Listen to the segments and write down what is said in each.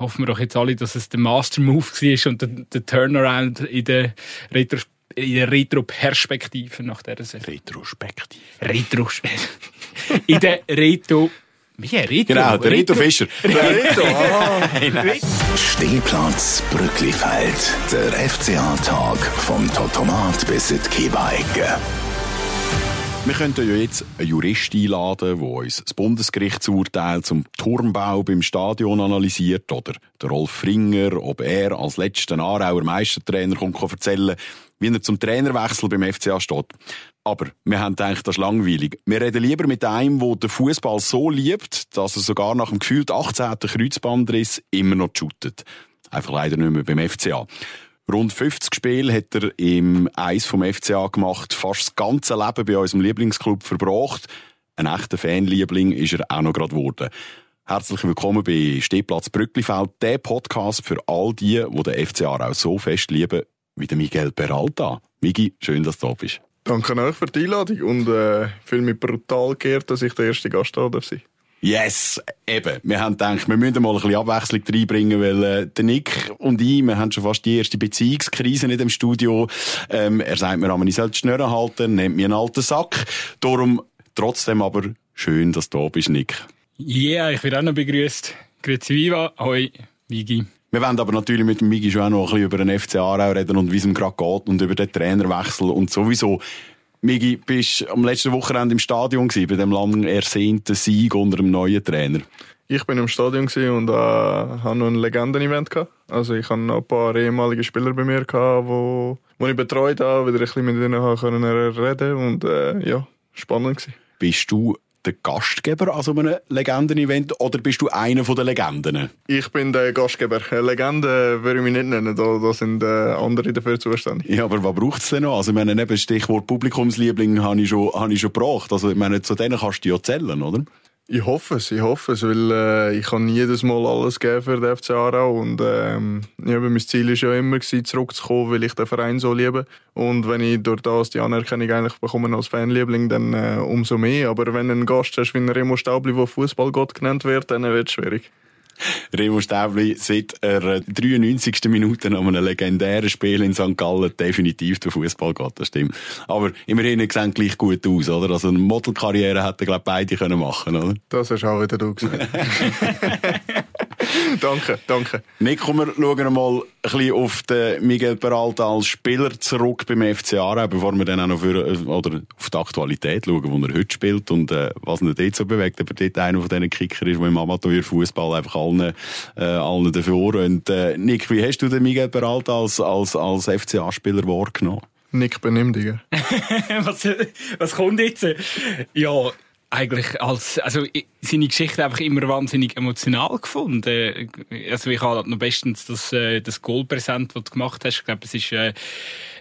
hoffen wir doch jetzt alle, dass es der Master Move war und der, der Turnaround in der Retro in der Retro-Perspektive nach dieser Saison. Retrospektive. Retro in der Retro wie, Reto? Genau, der Reto Fischer. Reto, ah. Stehplatz Brücklifeld. Der FCA-Tag vom Totomat bis in die Kiebeicke. Wir könnten ja jetzt einen Jurist einladen, der uns das Bundesgerichtsurteil zum Turmbau beim Stadion analysiert. Oder der Rolf Fringer, ob er als letzter Aarauer Meistertrainer kommt, erzählen wie er zum Trainerwechsel beim FCA steht. Aber wir haben gedacht, das langweilig. Wir reden lieber mit einem, der den Fußball so liebt, dass er sogar nach dem gefühlt 18. Kreuzbandriss immer noch shootet. Einfach leider nicht mehr beim FCA. Rund 50 Spiele hat er im Eis vom FCA gemacht, fast das ganze Leben bei unserem Lieblingsclub verbracht. Ein echter Fanliebling ist er auch noch gerade geworden. Herzlich willkommen bei Stehplatz Brücklifeld, der Podcast für all die, die den FCA auch so fest lieben, wie der Miguel Peralta. Migi, schön, dass du da bist. Danke euch für die Einladung und äh, fühle mich brutal geehrt, dass ich der erste Gast da darf sein. Yes, eben. Wir haben gedacht, wir müssen mal ein bisschen Abwechslung reinbringen, weil äh, der Nick und ich, wir haben schon fast die erste Beziehungskrise in dem Studio. Ähm, er sagt mir, ich sollte die Schnurren halten, nimmt mir einen alten Sack. Darum trotzdem aber schön, dass du da bist, Nick. Ja, yeah, ich werde auch noch begrüßt. Grüezi Viva, hoi, Vigi. Wir wollen aber natürlich mit dem Migi schon auch noch ein bisschen über den FC Aarau reden und wie es ihm gerade geht und über den Trainerwechsel und sowieso. Migi, bist am letzten Wochenende im Stadion gewesen, bei dem lang ersehnten Sieg unter dem neuen Trainer? Ich bin im Stadion und äh, habe noch ein Legenden-Event gehabt. Also ich habe noch ein paar ehemalige Spieler bei mir gehabt, wo, wo ich betreut habe, wieder ein bisschen mit ihnen können reden und äh, ja, spannend gewesen. Bist du der Gastgeber an so einem Legenden-Event oder bist du einer der Legenden? Ich bin der Gastgeber. Legende würde ich mich nicht nennen, da, da sind äh, andere dafür zuständig. Ja, aber was braucht es denn noch? Also, ich meine, neben Stichwort Publikumsliebling habe ich schon, habe ich schon gebracht. Also, ich meine, zu denen kannst du ja zählen, oder? Ich hoffe es, ich hoffe es, weil äh, ich kann jedes Mal alles geben für den FC Aarau und ähm, ja, mein Ziel ist ja immer gewesen, zurückzukommen, weil ich den Verein so liebe und wenn ich durch das die Anerkennung eigentlich bekomme als Fanliebling, dann äh, umso mehr. Aber wenn einen Gast hast wie Remo Staubli, der Fußballgott genannt wird, dann wird es schwierig. Remo Stäbli seit der 93. Minute an einem legendären Spiel in St. Gallen definitiv der Fußball geht, das stimmt. Aber immerhin sehen gleich gut aus, oder? Also eine Modelkarriere hätten, glaube ich, beide können machen, oder? Das hast auch wieder du gesagt. danke, danke. Nick, wir schauen mal ein bisschen auf den Miguel Peralta als Spieler zurück beim FC Aarau, bevor wir dann auch noch für, oder auf die Aktualität schauen, wo er heute spielt und äh, was ihn dort so bewegt. Aber dort einer von diesen Kicker ist, der im Amateurfußball einfach allen, äh, allen davor. Und äh, Nick, wie hast du den Miguel Peralta als, als, als FCA-Spieler wahrgenommen? Nick, benimm dich. was, was kommt jetzt? Ja, eigentlich als, also seine Geschichte einfach immer wahnsinnig emotional gefunden. Also ich habe noch bestens das, äh, das Goalpräsent, das du gemacht hast. Ich glaube, es ist äh,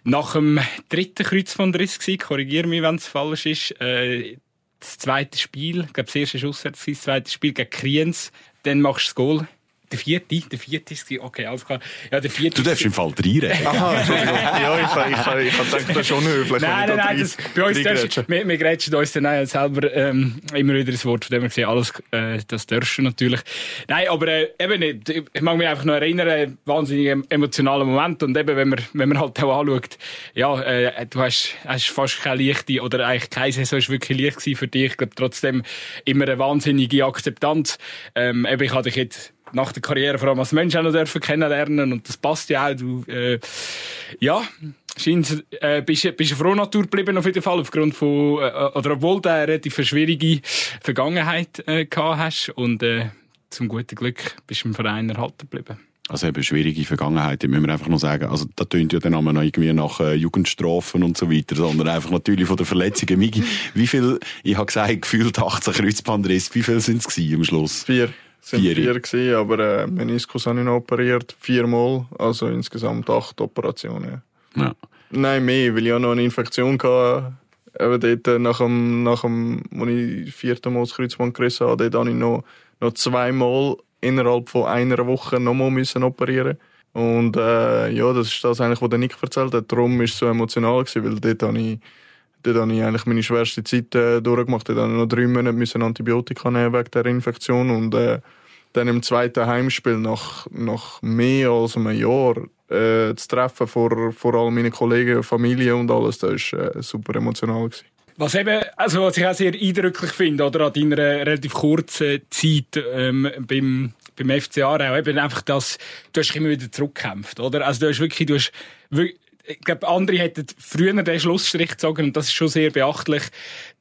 nach dem dritten Kreuzbandriss gewesen. Korrigiere mich, wenn es falsch ist. Äh, das zweite Spiel, ich glaube, das erste Schuss das zweite Spiel gegen Kriens. Dann machst du das Goal der vierte, der vierte ist okay, alles klar. Ja, der vierte. Du darfst im Fall reinreden. Aha, ja, ich, ich, ich, ich, ich denke, das ist schon höflich. Nein, nein, nein, das, bei uns darfst, wir, wir grätschen uns dann selber ähm, immer wieder das Wort, von dem wir sehen, alles, äh, das darfst du natürlich. Nein, aber äh, eben nicht. Ich mag mich einfach noch erinnern, ein wahnsinnig emotionaler Moment und eben, wenn man, wenn man halt auch anschaut, ja, äh, du hast, hast fast keine leichte, oder eigentlich keine Saison ist wirklich leicht gewesen für dich. Ich glaube, trotzdem immer eine wahnsinnige Akzeptanz. Ähm, eben, ich hatte dich jetzt nach der Karriere vor allem als Mensch auch noch dürfen kennenlernen und das passt ja auch. Du, äh, ja, scheint, äh, bist, bist eine Frohnatur geblieben auf jeden Fall aufgrund von, äh, oder obwohl du eine relativ schwierige Vergangenheit äh, gehabt hast und äh, zum guten Glück bist du im Verein erhalten geblieben. Also eben schwierige Vergangenheit, müssen wir einfach noch sagen. Also da tönt ja dann auch noch irgendwie nach äh, Jugendstrafen und so weiter, sondern einfach natürlich von den Verletzungen. Migi, wie viel, ich habe gesagt, gefühlt 18 Kreuzbandrisse, wie viel sind es am Schluss? Vier sind vier, vier gewesen, aber äh, Meniskus habe ich noch operiert, viermal, also insgesamt acht Operationen. Ja. Nein, mehr, weil ich auch noch eine Infektion hatte. Eben dort, äh, nach dem, nach dem, wo ich vierte Mal das Kreuzband gerissen habe, dort habe ich noch, noch zweimal innerhalb von einer Woche nochmal müssen operieren Und äh, ja, das ist das eigentlich, was der Nick erzählt hat. Darum war es so emotional, gewesen, weil dort habe ich Dort habe ich eigentlich meine schwerste Zeit äh, durchgemacht. Dort habe noch drei Monate müssen Antibiotika nehmen wegen der Infektion. Und äh, dann im zweiten Heimspiel nach, nach mehr als einem Jahr äh, zu treffen vor, vor all meinen Kollegen, Familie und alles, das war äh, super emotional. Gewesen. Was eben, also was ich auch sehr eindrücklich finde, oder an deiner relativ kurzen Zeit ähm, beim beim FC Aarau eben einfach das, du hast immer wieder zurückgekämpft, oder? Also du hast wirklich, du hast wirklich, ich glaube, andere hätten früher den Schlussstrich gezogen und das ist schon sehr beachtlich,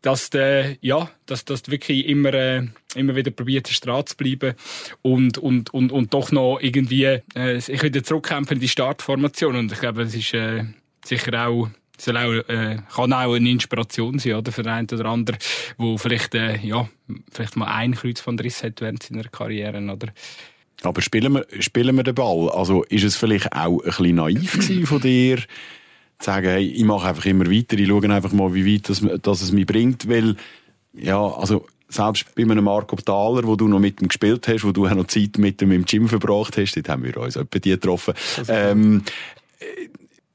dass du, ja, dass, dass du wirklich immer, äh, immer wieder probiert hast, dran zu bleiben und, und, und, und doch noch irgendwie äh, sich wieder zurückkämpfen in die Startformation und ich glaube, es ist äh, sicher auch soll auch, äh, kann auch eine Inspiration sein, oder? Für den einen oder anderen, wo vielleicht, äh, ja, vielleicht mal ein Kreuz von Riss hat während seiner Karriere, oder? Aber spielen wir, spielen wir den Ball? Also, ist es vielleicht auch ein bisschen naiv von dir, zu sagen, hey, ich mache einfach immer weiter, ich schaue einfach mal, wie weit das, das es mich bringt, weil, ja, also, selbst bei einem Marco Thaler, wo du noch mit ihm gespielt hast, wo du auch noch Zeit mit ihm im Gym verbracht hast, dort haben wir uns etwa die getroffen, ähm,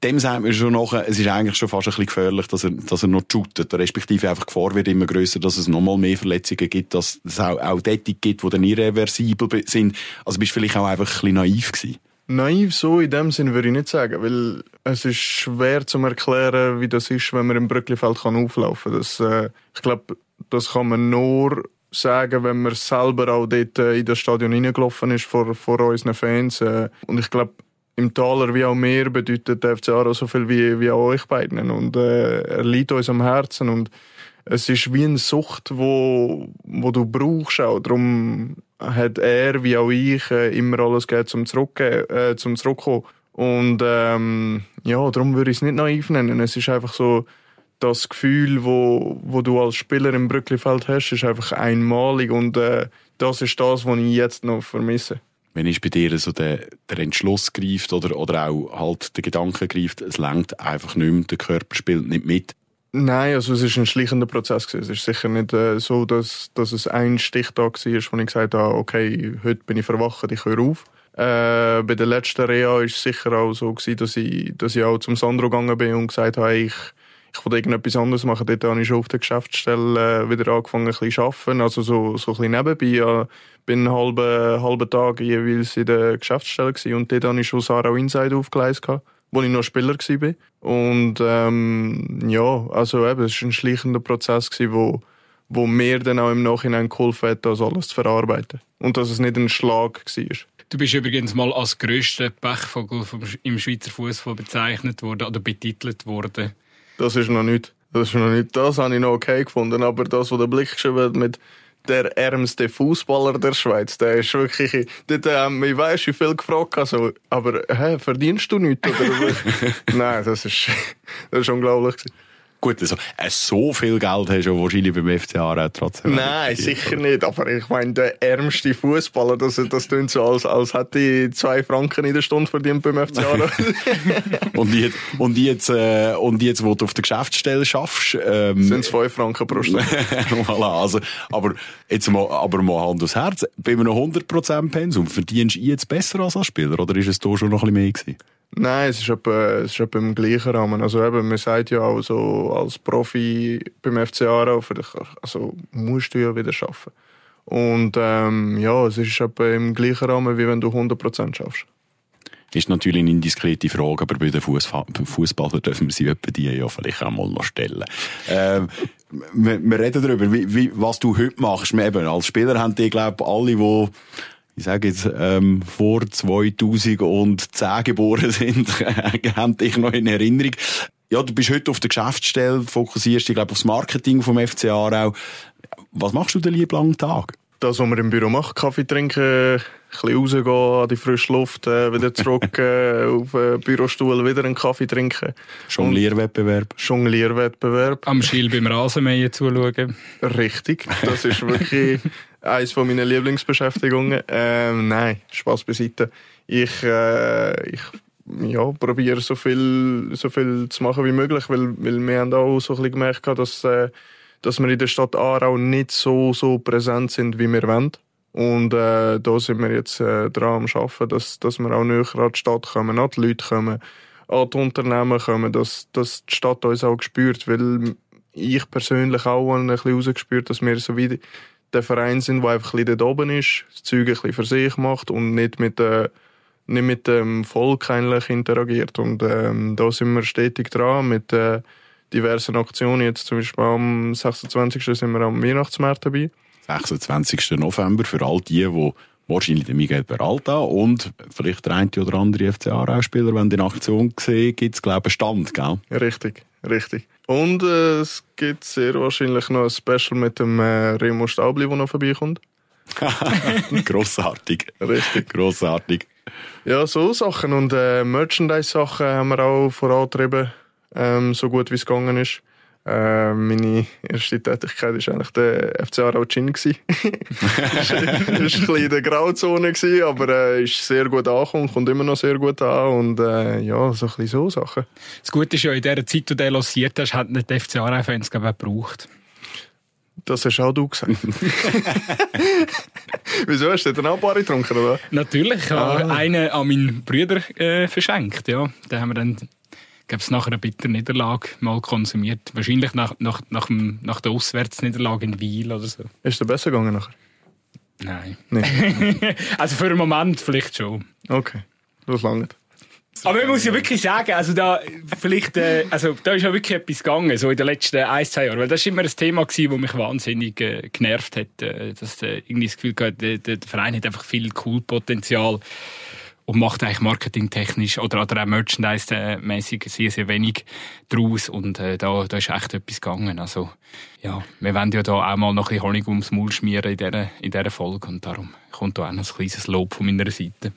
dem sagt man schon nachher, es ist eigentlich schon fast ein bisschen gefährlich, dass er, dass er noch shootet. Respektive einfach die Gefahr wird immer grösser, dass es noch mal mehr Verletzungen gibt, dass es auch, auch dort gibt, die dann irreversibel sind. Also bist du vielleicht auch einfach ein bisschen naiv gewesen. Naiv so in dem Sinn würde ich nicht sagen, weil es ist schwer zu erklären, wie das ist, wenn man im Brücklifeld kann auflaufen kann. Äh, ich glaube, das kann man nur sagen, wenn man selber auch dort äh, in das Stadion reingelaufen ist vor, vor unseren Fans. Äh, und ich glaube, im Taler wie auch mir bedeutet der FC Aarau so viel wie, wie auch euch beiden. Und äh, er liegt uns am Herzen und es ist wie eine Sucht, wo, wo du brauchst auch. Darum hat er wie auch ich äh, immer alles gegeben, zum, Zurückgehen, äh, zum Zurückkommen. Und ähm, ja, darum würde ich es nicht naiv nennen. Es ist einfach so, das Gefühl, wo, wo du als Spieler im Brücklifeld hast, ist einfach einmalig und äh, das ist das, was ich jetzt noch vermisse wenn ist bei dir so der, der Entschluss greift oder, oder auch halt der Gedanke greift, es lenkt einfach nicht mehr, der Körper spielt nicht mit? Nein, also es ist ein schleichender Prozess gewesen. Es ist sicher nicht äh, so, dass, dass es ein Stichtag war, wo ich gesagt habe, okay, heute bin ich verwacht, ich höre auf. Äh, bei der letzten Reha war es sicher auch so gewesen, dass ich, dass ich auch zum Sandro gegangen bin und gesagt habe, ich, ich wollte irgendetwas anderes machen. Dort habe ich schon auf der Geschäftsstelle äh, wieder angefangen, ein bisschen zu arbeiten. Also so, so ein bisschen nebenbei. Ja, bin einen halben, halben Tag jeweils in der Geschäftsstelle gewesen. und dort habe ich schon Sarah Inside aufgeleistet, wo ich noch Spieler war. Und ähm, ja, also eben, es war ein schleichender Prozess, gewesen, wo, wo mir dann auch im Nachhinein geholfen hat, das alles zu verarbeiten. Und dass es nicht ein Schlag war. Du bist übrigens mal als grösster Pechvogel vom, im Schweizer Fußball bezeichnet worden oder betitelt worden. Das ist noch nicht. Das ist noch nicht. Das habe ich noch okay gefunden. Aber das, was der Blick geschrieben hat mit der ärmste Fußballer der Schweiz, der ist wirklich, dort ähm, ich weiss, wie viel gefragt, also, aber, hä, verdienst du nichts, oder? Nein, das ist, das ist unglaublich gewesen. Gut, also, äh, so viel Geld hast du wahrscheinlich beim FC Aarau trotzdem. Nein, sicher nicht. Aber ich meine, der ärmste Fußballer, das, das klingt so, als, als hätte ich zwei Franken in der Stunde verdient beim FC Aarau. und, jetzt, und, jetzt, äh, und jetzt, wo du auf der Geschäftsstelle schaffst, ähm, sind es fünf Franken pro Stunde. voilà, also, aber jetzt mal, aber mal Hand aufs Herz. Bei einem 100% Pensum verdienst du jetzt besser als als Spieler? Oder ist es da schon noch ein bisschen mehr gewesen? Nein, es ist, etwa, es ist etwa im gleichen Rahmen. Also eben, man sagt ja auch so, als Profi beim FC Aarau, also musst du ja wieder arbeiten. Und ähm, ja, es ist etwa im gleichen Rahmen, wie wenn du 100% schaffst. Das ist natürlich eine indiskrete Frage, aber bei den Fußballern dürfen wir sie etwa die ja vielleicht auch mal noch stellen. ähm, wir, wir, reden darüber, wie, wie, was du heute machst. Wir eben, als Spieler haben die, glaube ich, alle, die ich sage jetzt, ähm, vor 2010 geboren sind, haben dich noch in Erinnerung. Ja, du bist heute auf der Geschäftsstelle, fokussierst dich, glaube aufs Marketing vom FC Aarau. Was machst du den lieben langen Tag? Das, was man im Büro macht, Kaffee trinken, ein bisschen rausgehen an die frische Luft, äh, wieder zurück äh, auf den Bürostuhl, wieder einen Kaffee trinken. Jonglierwettbewerb. Jonglierwettbewerb. Am Schiel beim Rasenmähen zuschauen. Richtig, das ist wirklich eines von meinen Lieblingsbeschäftigungen. Ähm, nein, Spaß beiseite. Ich, äh, ich ja, probiere so viel, so viel zu machen wie möglich, weil, weil wir haben auch so ein bisschen gemerkt, dass, äh, dass wir in der Stadt Aarau nicht so, so präsent sind, wie wir wollen. Und äh, da sind wir jetzt äh, dran am Arbeiten, dass, dass wir auch näher an die Stadt kommen, an die Leute kommen, an die Unternehmen kommen, dass, dass die Stadt uns auch spürt, weil ich persönlich auch ein bisschen rausgespürt, dass wir so wie der Verein sind, der einfach ein bisschen dort oben ist, das Zeug ein bisschen für sich macht und nicht mit, äh, nicht mit dem Volk eigentlich interagiert. Und ähm, da sind wir stetig dran mit äh, diversen Aktionen. Jetzt zum Beispiel am 26. sind wir am Weihnachtsmarkt dabei. 26. November für all die, die wahrscheinlich den Miguel Peralta und vielleicht der eine oder andere FC Aarau-Spieler, wenn die in Aktion sehen, gibt es, glaube ich, einen Stand, gell? Richtig, richtig. Und äh, es gibt sehr wahrscheinlich noch ein Special mit dem äh, Remo Staubli, der noch vorbeikommt. Grossartig. Richtig. Grossartig. Ja, so Sachen. Und äh, Merchandise-Sachen haben wir auch vorantrieben, ähm, so gut wie es gegangen ist. Äh, meine erste Tätigkeit war eigentlich der FC Aarau Gin. das war ein bisschen in der Grauzone, gewesen, aber äh, ist sehr gut angekommen, kommt immer noch sehr gut an und äh, ja, so ein bisschen so Sachen. Das Gute ist ja, in der Zeit, wo du lanciert hast, hat nicht die FC Aarau-Fans gebraucht. Das hast auch du gesagt. Wieso hast du denn auch paar getrunken, oder? Natürlich, ich habe ah. einen an meinen Brüder äh, verschenkt, ja. Den haben wir dann gab es nachher eine bittere Niederlage mal konsumiert. Wahrscheinlich nach, nach, nach, dem, nach der Auswärtsniederlage in Wiel oder so. Ist es besser gegangen nachher? Nein. Nee. also für einen Moment vielleicht schon. Okay, das lange. Aber ich muss ja wirklich sagen, also da, vielleicht, äh, also da ist ja wirklich etwas gegangen, so in den letzten ein, zwei Jahren. Weil das war immer ein Thema, gewesen, das mich wahnsinnig äh, genervt hat. Äh, dass äh, irgendwie das Gefühl gehabt, der, der Verein hat einfach viel Cool-Potenzial und macht eigentlich marketingtechnisch oder, oder auch merchandise-mäßig sehr, sehr wenig draus. Und äh, da, da ist echt etwas gegangen. Also, ja, wir wollen ja da auch mal noch ein bisschen Honig ums Maul schmieren in dieser, in dieser Folge. Und darum kommt da auch noch ein kleines Lob von meiner Seite.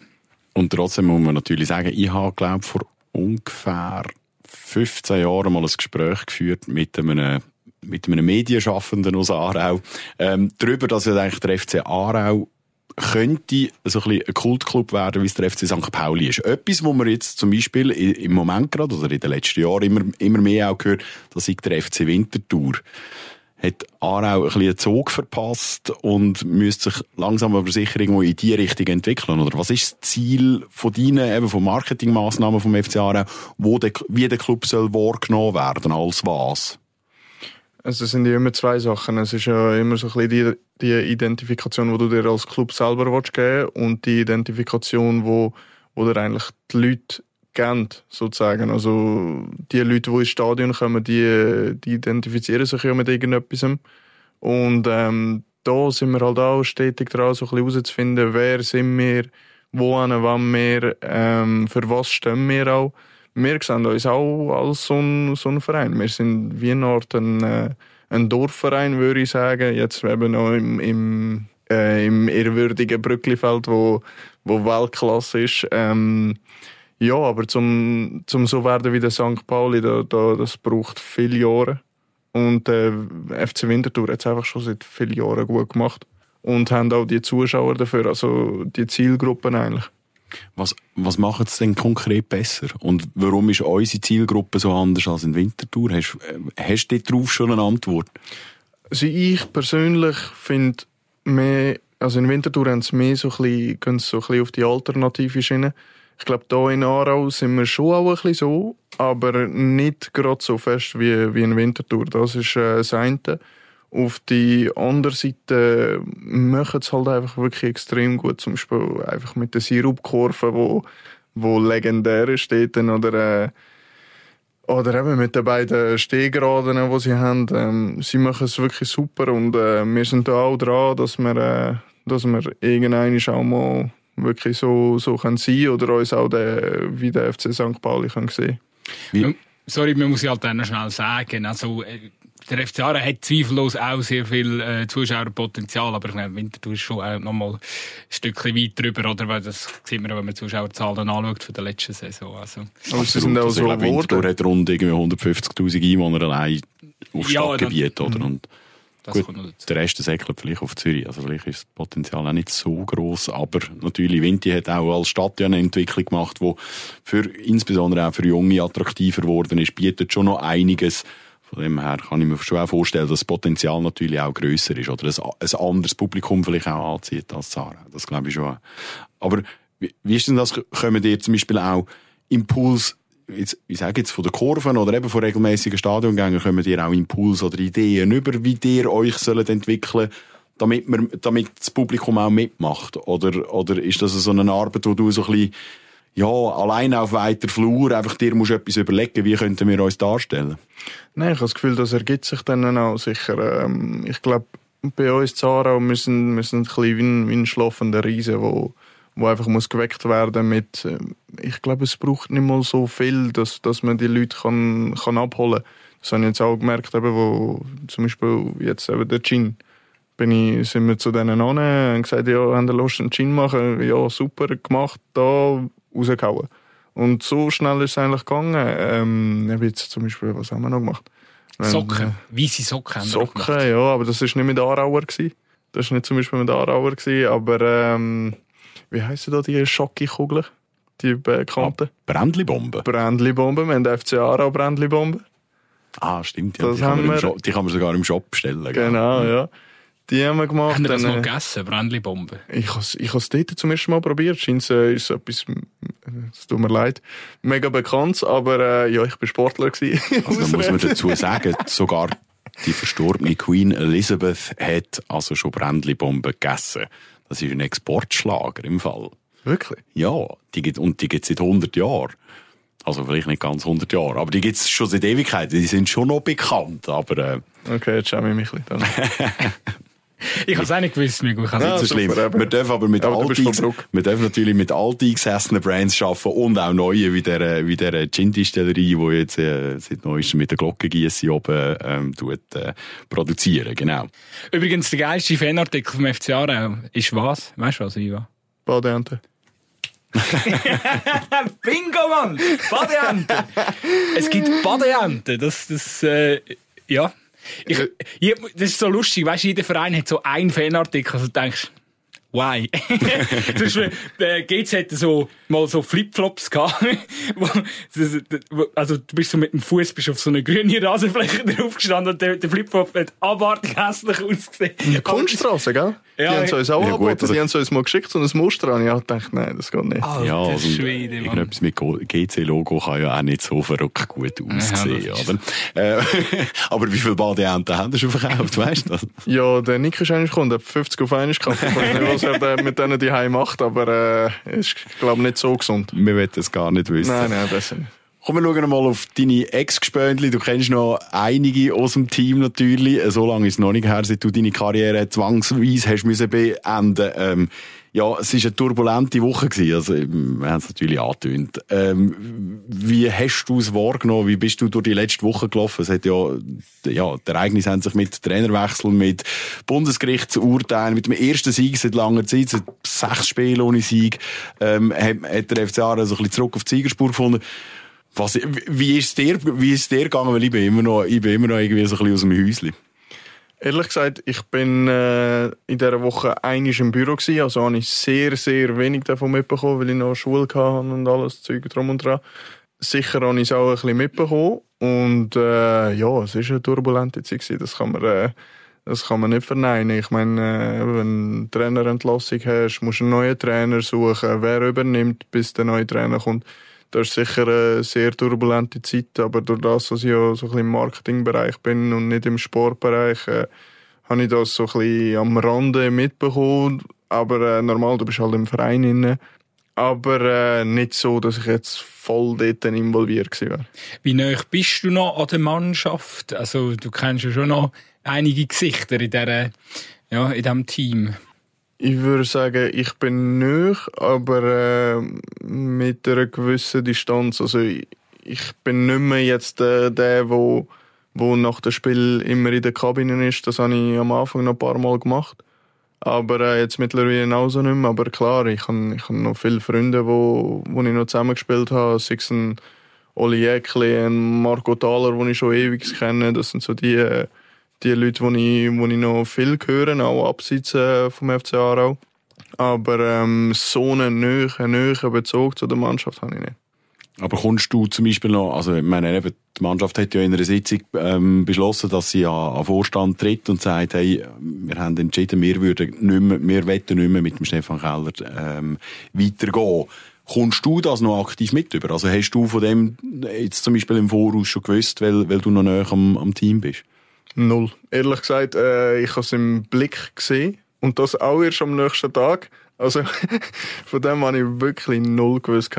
Und trotzdem muss man natürlich sagen, ich habe, glaube vor ungefähr 15 Jahren mal ein Gespräch geführt mit einem mit einem Medienschaffenden aus Aarau, ähm, darüber, dass ja eigentlich der FC Aarau könnte so ein, ein Kultclub werden, wie es der FC St. Pauli ist. Etwas, wo man jetzt zum Beispiel im Moment gerade oder in den letzten Jahren immer, immer mehr auch gehört, das ist der FC Winterthur. Hat Aarau ein bisschen einen Zug verpasst und müsste sich langsam aber sicher irgendwo in die Richtung entwickeln? Oder was ist das Ziel von deinen, eben von Marketingmaßnahmen vom FC Aarau, wo der, wie der Club soll wahrgenommen werden, als was? Also es sind ja immer zwei Sachen. Es ist ja immer so ein bisschen die, die Identifikation, die du dir als Club selber willst geben und die Identifikation, wo, wo dir eigentlich die Leute geben, sozusagen. Also die Leute, die ins Stadion kommen, die, die identifizieren sich ja mit irgendetwas. Und ähm, da sind wir halt auch stetig dran, so ein bisschen herauszufinden, wer sind wir, wo, wann wir, ähm, für was stehen wir auch wir sehen uns auch als so ein, so ein Verein. Wir sind wie eine Art ein, äh, ein Dorfverein, würde ich sagen. Jetzt eben noch im, im, äh, im ehrwürdigen Brücklifeld, wo, wo Weltklasse ist. Ähm, ja, aber zum, zum so werden wie der St. Pauli, da, da, das braucht viele Jahre. Und äh, FC Winterthur hat es einfach schon seit vielen Jahren gut gemacht. Und haben auch die Zuschauer dafür, also die Zielgruppen eigentlich. Was, was macht es denn konkret besser? Und warum ist unsere Zielgruppe so anders als in Winterthur? Hast, äh, hast du darauf schon eine Antwort? Also ich persönlich finde also in Winterthur haben sie mehr so ein bisschen, so ein bisschen auf die alternative Schiene. Ich glaube, hier in Aarau sind wir schon auch ein bisschen so, aber nicht gerade so fest wie, wie in Winterthur. Das ist äh, das eine. Auf die andere Seite machen es halt einfach wirklich extrem gut. Zum Beispiel einfach mit der Sirupkurve, wo, wo legendär ist dort, oder, äh, oder eben mit den beiden Stehgraden, die sie haben. Ähm, sie machen es wirklich super und äh, wir sind da auch dran, dass wir, äh, dass wir irgendwann auch mal wirklich so, so können sein oder uns auch der, wie der FC St. Pauli können sehen. Wie? Sorry, man muss ja halt dann schnell sagen, also äh, der FC Aarau hat zweifellos auch sehr viel äh, Zuschauerpotenzial, aber ich glaube, Winterthur ist schon auch noch mal ein Stückchen weit drüber, oder? Weil das sieht man, wenn man die Zuschauerzahlen anschaut von der letzten Saison. Also, aber sie sind auch so Winterthur hat rund 150'000 Einwohner allein auf ja, Stadtgebiet, oder? Mhm. Und Gut, der Rest säckelt vielleicht auf Zürich. Also vielleicht ist das Potenzial auch nicht so groß, aber natürlich Vinti hat auch als Stadt ja eine Entwicklung gemacht, die für insbesondere auch für Junge attraktiver geworden ist, bietet schon noch einiges von dem her kann ich mir schon auch vorstellen, dass das Potenzial natürlich auch grösser ist oder ein, ein anderes Publikum vielleicht auch anzieht als Zara. Das glaube ich schon. Aber wie, wie ist denn das? Kommen dir zum Beispiel auch Impuls, jetzt, ich sage jetzt von den Kurven oder eben von regelmäßigen Stadiongängen, kommen dir auch Impuls oder Ideen über, wie ihr euch sollt entwickeln damit, man, damit das Publikum auch mitmacht? Oder, oder ist das so eine Arbeit, wo du so ein bisschen, ja, allein auf weiter Flur einfach dir musst etwas überlegen, wie könnten wir uns darstellen? Nein, ich habe das Gefühl, das ergibt sich dann auch sicher. Ähm, ich glaube, bei uns Zara müssen, müssen ein bisschen wie ein, wie ein schlafender Riese, wo, wo einfach muss geweckt werden mit, äh, ich glaube, es braucht nicht mal so viel, dass, dass man die Leute kann, kann abholen kann. Das habe ich jetzt auch gemerkt, eben, wo zum Beispiel jetzt eben der Gin, bin ich, sind wir zu denen an und gesagt, ja, haben ihr Lust, einen Gin machen? Ja, super gemacht, da rausgehauen. Und so schnell ist es eigentlich gegangen. Ähm, jetzt zum Beispiel, was haben wir noch gemacht? Socken, äh, weiße Socken haben Socken, ja, aber das war nicht mit Arauer. Gewesen. Das war nicht zum Beispiel mit Arauer, gewesen, aber ähm, wie heissen da die Schocki-Kugeln? Die bekannten? Ah, Brändli-Bomben. Brändli-Bomben, wir haben FC Aarau Brändli-Bomben. Ah, stimmt, ja. Die kann, wir, Shop, die, kann man sogar im Shop bestellen. Genau, ja. Die haben wir gemacht. Haben Sie das mal gegessen, Brändli-Bomben? Ich habe es dort zum ersten Mal probiert. Scheint äh, ist etwas, es tut mir leid, mega bekannt, aber äh, ja, ich bin Sportler gewesen. Also da muss man dazu sagen, sogar die verstorbene Queen Elizabeth hat also schon Brändli-Bomben gegessen. Das ist ein Exportschlager im Fall. Wirklich? Ja, die gibt, und die gibt es seit 100 Jahren. Also vielleicht nicht ganz 100 Jahre, aber die gibt es schon seit Ewigkeiten. Die sind schon noch bekannt, aber... Äh, okay, jetzt schauen wir mich ein bisschen Ich habe es auch nicht gewusst, Migo. Ich nicht so schlimm. Wir dürfen aber mit aber wir dürfen natürlich mit alteingesessenen Brands arbeiten und auch neue, wie der, wie der Gin-Distillerie, die jetzt äh, seit neuestem mit der Glockengieße oben ähm, tut, äh, produzieren. Genau. Übrigens, der geilste Fanartikel vom FC Aarau ist was? Weißt du was, Iva? Badeante. Bingo, Mann! Badeente! es gibt Badeente. Das, das, äh, ja. Ich, ich, das ist so lustig, weißt du, jeder Verein hat so einen Fanartikel, also du denkst, why? Zum Beispiel, der GZ hat so, mal so Flipflops gehabt. also, du bist so mit dem Fuß bist auf so eine grüne Rasenfläche drauf gestanden und der, der Flipflop hat abartig hässlich ausgesehen. Die Kunststraße, gell? Ja, die haben es uns auch ja, angeboten. Also, die haben es uns mal geschickt, so ein Muster an. Ich habe gedacht, nein, das geht nicht. Oh, ja, also, Schwede, irgendetwas mit GC-Logo kann ja auch nicht so verrückt gut aussehen, ja, oder? Äh, aber wie viele Badeenten haben Sie schon verkauft, weißt du das? Ja, der Nick ist eigentlich gekommen, der hat 50 auf einmal gekauft. Was er mit denen die macht, aber äh, ist, glaube nicht so gesund. Wir wollen es gar nicht wissen. Nein, nein, besser nicht. Komm, wir schauen mal auf deine Ex-Gespöntli. Du kennst noch einige aus dem Team natürlich. So lange ist es noch nicht her, seit du deine Karriere zwangsweise hast müssen beenden. Ähm, ja, es war eine turbulente Woche gewesen. Also, wir haben es natürlich angetönt. Ähm, wie hast du es wahrgenommen? Wie bist du durch die letzte Woche gelaufen? Es hat ja, ja, die Ereignisse haben sich mit Trainerwechsel, mit Bundesgerichtsurteilen, mit dem ersten Sieg seit langer Zeit, seit sechs Spielen ohne Sieg, ähm, hat, hat der FCA so ein bisschen zurück auf die Siegerspur gefunden. Was, wie ist dir, wie ist dir gegangen? Weil ich bin immer noch, ich bin immer noch irgendwie so ein bisschen aus dem Häuschen. Ehrlich gesagt, ich bin äh, in dieser Woche einig im Büro gewesen, also habe ich sehr, sehr wenig davon mitbekommen, weil ich noch Schule hatte und alles Zeug drum und dran. Sicher habe ich es auch ein bisschen mitbekommen und äh, ja, es ist eine turbulente Zeit gewesen, das kann man, äh, das kann man nicht verneinen. Ich meine, äh, wenn du Trainerentlassung hast, musst du einen neuen Trainer suchen, wer übernimmt, bis der neue Trainer kommt das ist sicher eine sehr turbulente Zeit, aber durch das, dass ich ja so ein bisschen im Marketingbereich bin und nicht im Sportbereich, äh, habe ich das so ein bisschen am Rande mitbekommen. Aber äh, normal, du bist halt im Verein inne. Aber äh, nicht so, dass ich jetzt voll dort involviert war. Wie nah bist du noch an der Mannschaft? Also du kennst ja schon noch einige Gesichter in, dieser, ja, in diesem Team. Ich würde sagen, ich bin nöch, aber äh, mit einer gewissen Distanz. Also ich, bin nicht mehr jetzt äh, der, wo, wo nach dem Spiel immer in der Kabine ist. Das habe ich am Anfang noch ein paar Mal gemacht. Aber äh, jetzt mittlerweile auch nicht mehr. Aber klar, ich habe ich hab noch viele Freunde, wo, wo ich noch zusammengespielt habe. Sei es ein Oli Jäckli, ein Marco Thaler, den ich schon ewig kenne. Das sind so die... Die Leute, die ich, die ich noch viel höre, auch abseits äh, vom FC Aarau. Aber ähm, so einen näheren, näheren Bezug zu der Mannschaft habe ich nicht. Aber kommst du zum Beispiel noch, also ich meine, eben, die Mannschaft hat ja in einer Sitzung ähm, beschlossen, dass sie an, an Vorstand tritt und sagt, hey, wir haben entschieden, wir würden nicht mehr, wir wetten nicht mehr mit dem Stefan Keller ähm, weitergehen. Kommst du das noch aktiv mit über? Also hast du von dem jetzt zum Beispiel im Voraus schon gewusst, weil, weil du noch näher am, am Team bist? Null. Ehrlich gesagt, äh, ich habe es im Blick gesehen und das auch erst am nächsten Tag. Also von dem habe ich wirklich null gewusst.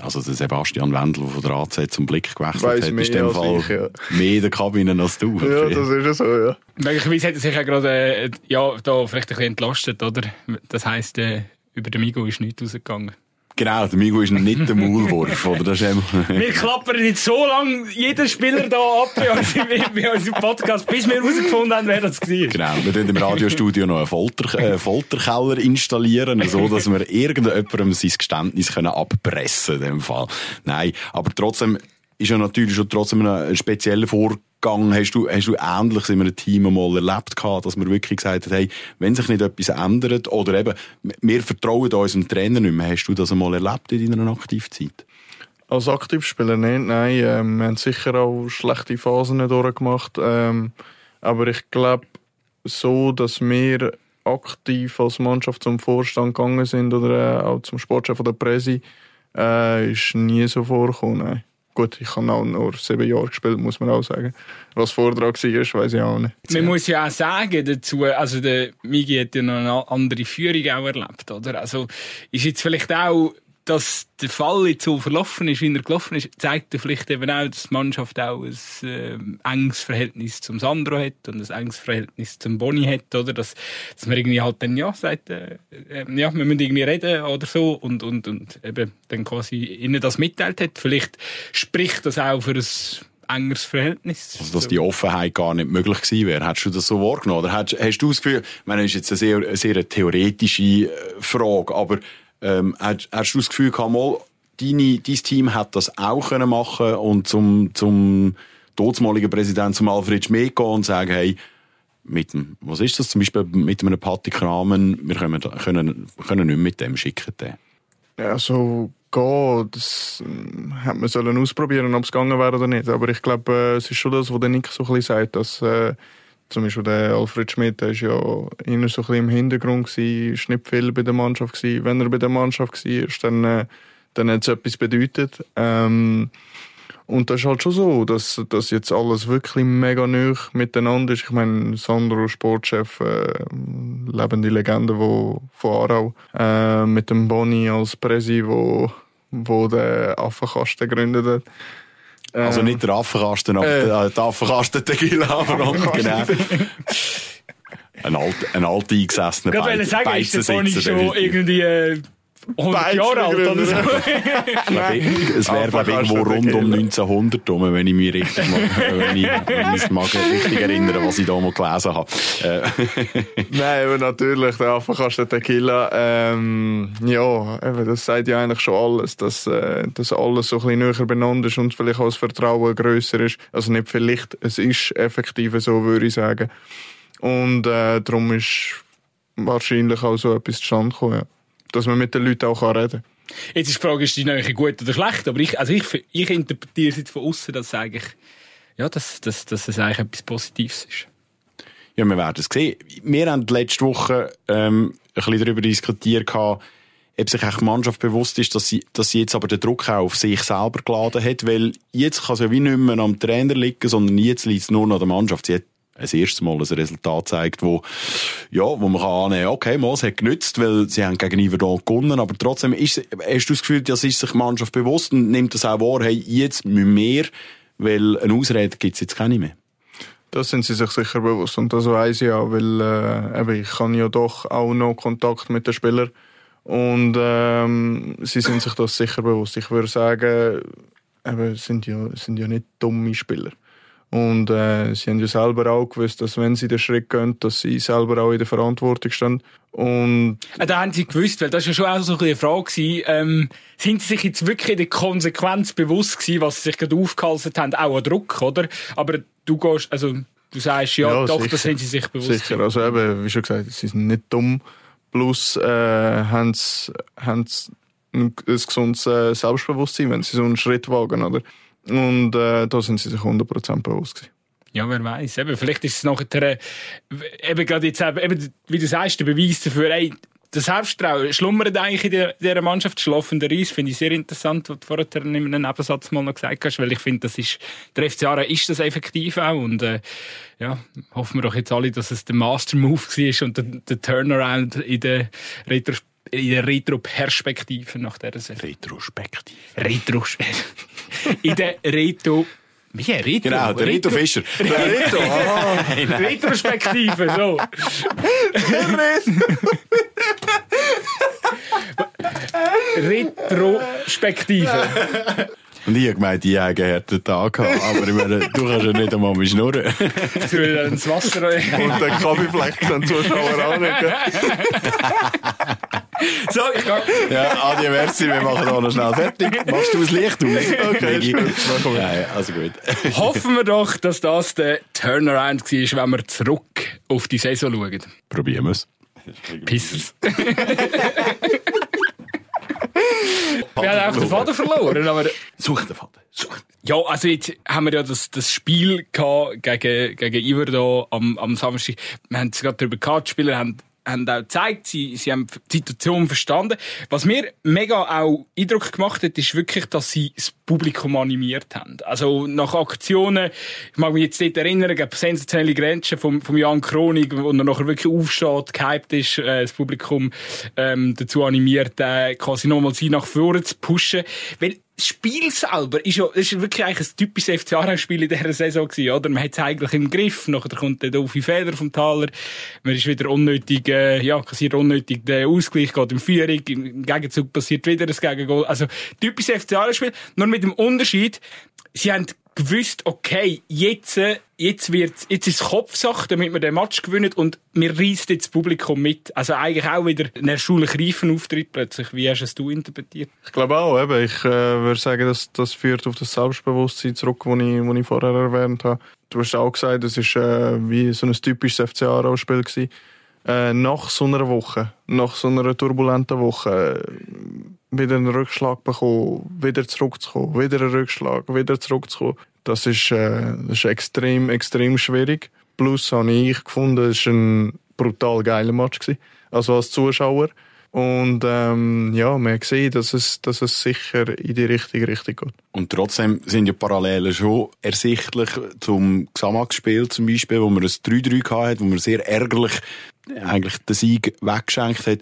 Also der Sebastian Wendel, der von der AZ zum Blick gewechselt Weiss hat, mehr ist in dem als Fall ich, ja. mehr in der Kabine als du. Ja, das ist ja so, ja. Möglicherweise hat er sich ja gerade, äh, ja, da vielleicht ein bisschen entlastet, oder? Das heisst, äh, über den Migo ist nichts rausgegangen. Genau, der Migo ist nicht der Maulwurf, oder? Das ist eben, Wir klappern nicht so lange jeden Spieler da ab bei unserem, bei unserem Podcast, bis wir herausgefunden haben, wer das war. Genau, wir tun im Radiostudio noch einen Folter, äh, Folterkeller installieren, so dass wir irgendjemandem sein Geständnis können abpressen können, in dem Fall. Nein, aber trotzdem ist ja natürlich schon trotzdem ein spezieller Vorgang. Hast du, hast du Ähnliches in einem Team mal erlebt gehabt, dass man wirklich gesagt hat, hey, wenn sich nicht etwas ändert, oder eben, wir vertrauen unserem Trainer nicht mehr. Hast du das einmal erlebt in deiner Aktivzeit? Als Aktivspieler nicht, nein. Ähm, wir haben sicher auch schlechte Phasen durchgemacht. Ähm, aber ich glaube, so, dass wir aktiv als Mannschaft zum Vorstand gegangen sind oder äh, auch zum Sportchef oder Präsi, äh, ist nie so vorgekommen. Nein. Gut, ich habe auch nur sieben Jahre gespielt, muss man auch sagen. Was Vortrag war, weiß ich auch nicht. Man muss ja auch sagen dazu, also der Migi hat ja noch eine andere Führung auch erlebt, oder? Also ist jetzt vielleicht auch, dass der Fall jetzt so verlaufen ist, wie er gelaufen ist, zeigt ja vielleicht eben auch, dass die Mannschaft auch ein äh, enges Verhältnis zum Sandro hat und ein enges Verhältnis zum Boni hat, oder? Dass, dass man irgendwie halt dann ja sagt, äh, äh, ja, wir müssen irgendwie reden oder so und, und, und eben dann quasi ihnen das mitteilt hat. Vielleicht spricht das auch für ein engeres Verhältnis. Also, dass die Offenheit gar nicht möglich gewesen wäre. Hättest du das so wahrgenommen? Oder hast, hast du das Gefühl, ich meine, das ist jetzt eine sehr, eine sehr theoretische äh, Frage, aber ähm, hast, hast du das Gefühl gehabt, mal, deine, dein Team hat das auch können machen und zum, zum dortmaligen Präsidenten, zum Alfred Schmidt gehen und sagen, hey, mit dem, was ist das, zum Beispiel mit einem Patrick wir können, können, können nicht mit dem schicken. Den. Ja, so gehen, das hätte man sollen ausprobieren, ob es gegangen wäre oder nicht. Aber ich glaube, äh, es ist schon das, was der Nick so ein bisschen sagt, dass äh, zum Beispiel der Alfred Schmidt, der ist ja immer so ein bisschen im Hintergrund gewesen, ist nicht viel bei der Mannschaft gewesen. Wenn er bei der Mannschaft war, dann, äh, dann hat es etwas bedeutet. Ähm, und das ist halt schon so, dass, dass jetzt alles wirklich mega neu miteinander ist. Ich meine, Sandro, Sportchef, äh, lebende Legende wo, von Aarau, äh, mit dem Boni als Präsi, wo, wo der Affenkasten gegründet hat. Also Ähm, nicht der Affenkasten, aber äh. der, der Affenkasten Tequila, warum? genau. Ein alter, ein alter eingesessener ich ist der Boni Beizensitzer, schon irgendwie äh, 100 Jahre alt oder so. Es wäre, glaube ich, irgendwo rund um 1900 rum, wenn ich mich richtig mag, wenn ich, wenn ich mag richtig erinnere, was ich da mal gelesen habe. Äh, Nein, aber natürlich, der Affenkasten Tequila, ähm, ja, das sagt ja eigentlich schon alles, dass, äh, dass alles so ein bisschen näher beieinander ist und vielleicht auch das Vertrauen grösser ist. Also nicht vielleicht, es ist effektiv so, würde ich sagen. Und äh, darum ist wahrscheinlich auch so etwas zustande gekommen, ja. Dass man mit den Leuten auch kann reden kann. Jetzt ist die Frage, ist die Nähe gut oder schlecht? Aber ich, also ich, ich interpretiere es jetzt von außen, dass es eigentlich, ja, dass, dass, dass es eigentlich etwas Positives ist. ja, wir werden es sehen. Wir haben letzte Woche ähm, ein bisschen darüber diskutiert, gehabt, ob sich eigentlich die Mannschaft bewusst ist, dass sie, dass sie jetzt aber den Druck auch auf sich selber geladen hat, weil jetzt kann es ja wie nicht mehr am Trainer liegen, sondern jetzt liegt es nur noch an der Mannschaft. Sie hat als erstes Mal ein Resultat zeigt, wo, ja, wo man kann annehmen, okay, mal, es hat genützt, weil sie haben gegenüber da gewonnen, aber trotzdem ist, hast du das Gefühl, dass ist sich die Mannschaft bewusst und nimmt das auch wahr, hey, jetzt müssen wir, weil eine Ausrede gibt es jetzt keine mehr. Das sind sie sich sicher bewusst und das weiss ich auch, weil äh, ich habe ja doch auch noch Kontakt mit den Spielern und ähm, sie sind sich das sicher bewusst. Ich würde sagen, es sind ja, sind ja nicht dumme Spieler. Und äh, sie haben ja selber auch gewusst, dass wenn sie den Schritt gehen, dass sie selber auch in der Verantwortung stehen. Und Äh, Da haben sie gewusst, weil das war ja schon auch so eine Frage gewesen, ähm, sind sie sich jetzt wirklich in der Konsequenz bewusst gewesen, was sie sich gerade aufgehalten haben, auch an Druck, oder? Aber du gehst, also, du sagst, ja, Ja, doch, sicher. das sind sie sich bewusst Sicher, also eben, wie schon gesagt, sie sind nicht dumm. Plus äh, haben sie haben sie ein, ein gesundes äh, Selbstbewusstsein, wenn sie so einen Schritt wagen, oder? Und äh, da sind sie sich 100% bewusst gewesen. Ja, wer weiß. Vielleicht ist es nachher, äh, eben gerade jetzt, eben, wie du sagst, der Beweis dafür, ey, der Selbstvertrauen schlummert eigentlich in dieser Mannschaft. Schlafender Reis finde ich sehr interessant, was du vorher in einem Nebensatz mal noch gesagt hast, weil ich finde, das ist, der FC Aarau ist das effektiv auch und äh, ja, hoffen wir doch jetzt alle, dass es der Master Move war und der, der Turnaround in der Retro in der Retro-Perspektive nach dieser Saison. Retrospektive. Retro in der Retro wie, Retro? Genau, der Rito Fischer. Der Rito, ah. Retrospektive, so. Retrospektive. Und ich habe gemeint, ich habe einen harten Tag gehabt. Aber ich meine, du kannst ja nicht einmal mit schnurren. Jetzt will ich ins Wasser Und den Kaffeefleck den Zuschauer nicht. So, ich gehe. Ja, Adi, merci, wir machen auch noch schnell fertig. Machst du das Licht aus? Okay, gut. Ja, also gut. Hoffen wir doch, dass das der Turnaround war, wenn wir zurück auf die Saison schauen. Probieren wir es. Pissers. wir haben auch den Vater verloren, aber... Such den Vater. Such. Ja, also jetzt haben wir ja das, das Spiel gehabt gegen, gegen Iver am, am Samstag. Wir haben es gerade darüber gehabt, die Spieler haben haben auch gezeigt, sie, sie haben die Situation verstanden. Was mir mega auch Eindruck gemacht hat, ist wirklich, dass sie das Publikum animiert haben. Also nach Aktionen, ich mag mich jetzt dort erinnern, gab sensationelle Grenzen vom, vom Jan Kronig, wo er nachher wirklich aufsteht, gehypt ist, äh, das Publikum ähm, dazu animiert, äh, quasi nochmal sie nach vorne zu pushen. Weil Spiel selber ist ja, ist wirklich eigentlich ein typisches FC Aarau-Spiel in dieser Saison gewesen, oder? Man hat es eigentlich im Griff. Nachher kommt der Dofi Feder vom Taler. Man ist wieder unnötig, äh, ja, kassiert unnötig den Ausgleich, geht in Führung. Im Gegenzug passiert wieder das Gegengol. Also, typisches FC Aarau-Spiel. Nur mit dem Unterschied, sie haben gewusst, okay, jetzt, jetzt wird's, jetzt ist es Kopfsache, damit wir den Match gewinnen und wir reissen jetzt das Publikum mit. Also eigentlich auch wieder ein erschullich reifen Auftritt plötzlich. Wie hast es du interpretiert? Ich glaube auch, eben. Ich äh, würde sagen, dass das führt auf das Selbstbewusstsein zurück, das ich, wo ich vorher erwähnt habe. Du hast auch gesagt, es ist äh, wie so ein typisches FC Aarau-Spiel. Äh, nach so einer Woche, nach so einer turbulenten Woche, äh, wieder einen Rückschlag bekommen, wieder zurückzukommen, wieder einen Rückschlag, wieder zurückzukommen, das ist, äh, das ist extrem, extrem schwierig. Plus habe ich gefunden, es war ein brutal geiler Match. Gewesen. Also als Zuschauer. Und ähm, ja, man gesehen, dass es, dass es sicher in die richtige Richtung geht. Und trotzdem sind ja Parallelen schon ersichtlich zum Gesamtspiel zum Beispiel, wo man ein 3-3 hatte, wo man sehr ärgerlich eigentlich den Sieg weggeschenkt hat.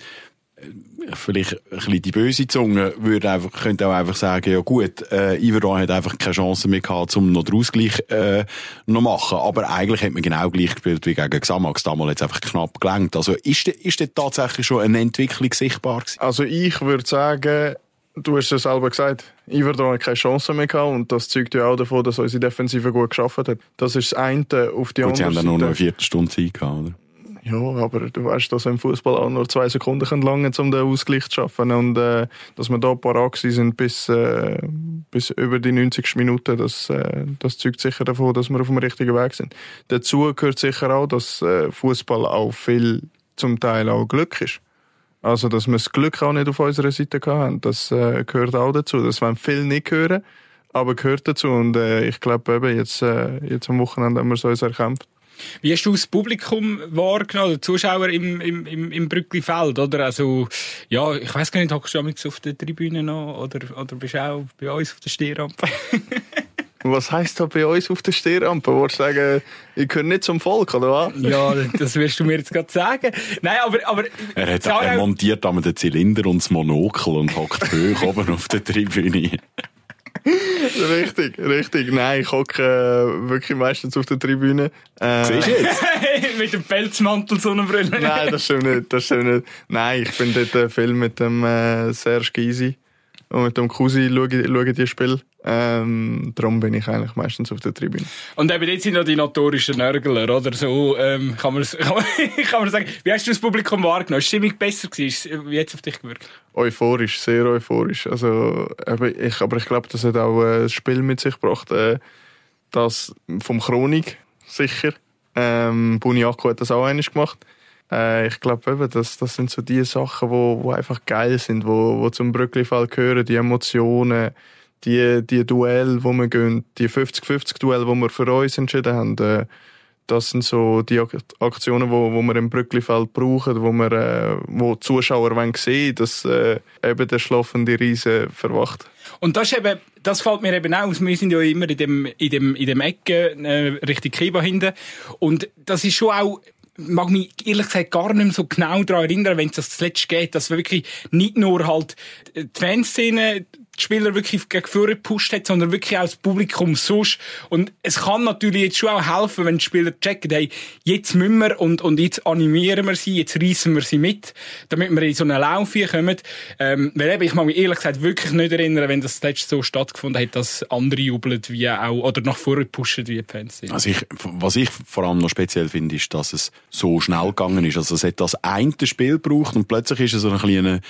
Vielleicht ein bisschen die böse Zunge würde einfach, könnte auch einfach sagen, ja gut, äh, Iverdon hat einfach keine Chance mehr gehabt, um noch den Ausgleich äh, noch machen. Aber eigentlich hat man genau gleich gespielt wie gegen Xamax. Damals hat es einfach knapp gelenkt. Also ist, ist da tatsächlich schon eine Entwicklung sichtbar gewesen? Also ich würde sagen, Du hast es selber gesagt, Iverdon hat keine Chance mehr gehabt und das zeugt ja auch davon, dass unsere Defensive gut geschafft hat. Das ist das eine auf die Gut, andere sie haben dann Seite. nur noch eine Viertelstunde Zeit gehabt, oder? Ja, aber du weißt, dass im Fußball auch nur zwei Sekunden können lange um den Ausgleich zu schaffen und äh, dass wir da parat sind bis äh, bis über die 90 Minuten, das äh, das zeugt sicher davon, dass wir auf dem richtigen Weg sind. Dazu gehört sicher auch, dass äh, Fußball auch viel zum Teil auch Glück ist. Also, dass wir das Glück auch nicht auf unserer Seite haben, das äh, gehört auch dazu. Das wollen viele nicht hören, aber gehört dazu. Und äh, ich glaube eben, jetzt, äh, jetzt am Wochenende haben wir es uns erkämpft. Wie hast du das Publikum wahrgenommen, die Zuschauer im, im, im, im Brücklifeld, oder? Also, ja, ich weiß gar nicht, hockst du auf der Tribüne noch, oder, oder bist du auch bei uns auf der Stehrampe? Was heisst da bei uns auf der Stehrampe? Wolltest du sagen, ich gehöre nicht zum Volk, oder was? ja, das wirst du mir jetzt gerade sagen. Nein, aber, aber... Er, hat, er montiert damit den Zylinder und das Monokel und hockt hoch oben auf der Tribüne. Richtig, richtig. Nein, ich hocke äh, wirklich meistens auf der Tribüne. Äh, Siehst du jetzt? mit dem Pelzmantel, Sonnenbrille. Nein, das stimmt nicht, das stimmt nicht. Nein, ich bin dort äh, viel mit dem äh, Serge Gysi und mit dem Cousin schaue, schaue die Spiel. Ähm, darum bin ich eigentlich meistens auf der Tribüne. Und eben jetzt sind ja die notorischen Nörgler, oder? So, ähm, kann, man, kann, man, kann man sagen. Wie hast du das Publikum wahrgenommen? Ist die Stimmung besser gewesen? Wie hat es auf dich gewirkt? Euphorisch, sehr euphorisch. Also, ich, aber ich glaube, das hat auch äh, das Spiel mit sich gebracht. Äh, das vom Chronik, sicher. Ähm, Buniaco hat das auch einiges gemacht. Äh, ich glaube eben, das, das sind so die Sachen, wo, wo einfach geil sind, wo, wo zum Brücklifall gehören, die Emotionen, die, die Duell, wo wir gehen, die 50-50 Duell, wo wir für uns entschieden haben, äh, das sind so die Aktionen, wo, wo wir im Brücklifeld brauchen, wo wir, äh, wo die Zuschauer wollen sehen, dass äh, eben der schlafende Riese verwacht. Und das ist eben, das fällt mir eben aus. Wir sind ja immer in dem, in dem, in dem Ecke, äh, Richtung Kiba hinten. Und das ist schon auch, mag mich ehrlich gesagt gar nicht mehr so genau daran erinnern, wenn es das zuletzt geht, dass wir wirklich nicht nur halt die Fanszene Spieler wirklich gegen vorne gepusht hat, sondern wirklich auch das Publikum sonst. Und es kann natürlich jetzt schon auch helfen, wenn die Spieler checken, hey, jetzt müssen wir und, und jetzt animieren wir sie, jetzt reissen wir sie mit, damit wir in so einen Lauf kommen. Ähm, weil eben, ich mag mich ehrlich gesagt wirklich nicht erinnern, wenn das letzte so stattgefunden hat, dass andere jubeln wie auch, oder nach vorne pushen wie die Fans sind. Also ich, was ich vor allem noch speziell finde, ist, dass es so schnell gegangen ist. Also es hat das eine Spiel gebraucht und plötzlich ist es so ein kleiner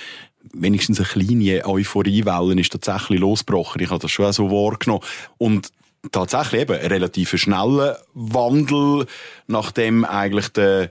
wenigstens eine kleine Euphoriewelle ist tatsächlich losgebrochen. Ich habe das schon so wahrgenommen. Und tatsächlich eben ein relativ schneller Wandel, nachdem eigentlich der,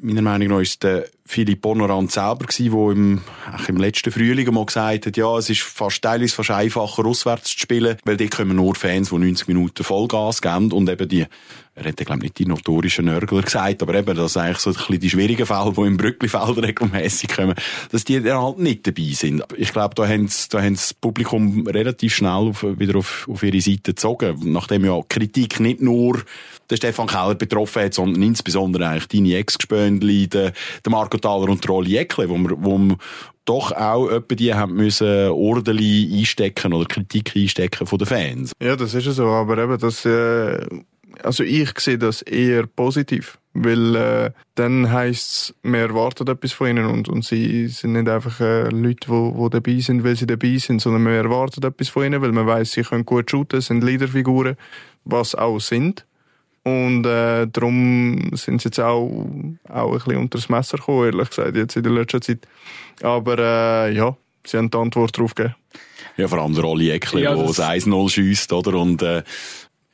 meiner Meinung nach ist der Philipp Honorant selber gewesen, der im, im letzten Frühling mal gesagt hat, ja, es ist fast teilweise fast einfacher, auswärts zu spielen, weil dort kommen nur Fans, die 90 Minuten Vollgas geben und eben die er hätte, glaube ich, nicht die notorischen Nörgler gesagt, aber eben, dass eigentlich so ein bisschen die schwierigen Fälle, die im Brücklifeld regelmäßig kommen, dass die dann halt nicht dabei sind. Ich glaube, da haben da haben das Publikum relativ schnell auf, wieder auf, auf ihre Seite gezogen, nachdem ja Kritik nicht nur der Stefan Keller betroffen hat, sondern insbesondere eigentlich deine Ex-Gespöndli, der Marco Thaler und der Rolli Eckle, wo wir, wo wir doch auch etwa die haben müssen ordentlich einstecken oder Kritik einstecken von den Fans. Ja, das ist so, aber eben das, äh, also ich sehe das eher positiv, weil äh, dann heisst es, wir erwarten etwas von ihnen und, und sie sind nicht einfach äh, Leute, die, die dabei sind, weil sie dabei sind, sondern wir erwarten etwas von ihnen, weil man weiß, sie können gut shooten, sind Leaderfiguren, was auch sind. Und äh, darum sind sie jetzt auch, auch ein bisschen unter das Messer gekommen, ehrlich gesagt, jetzt in der letzten Zeit. Aber äh, ja, sie haben die Antwort darauf gegeben. Ja, vor allem der Oli Eckler, ja, der das 1-0 schiesst, oder? Und äh,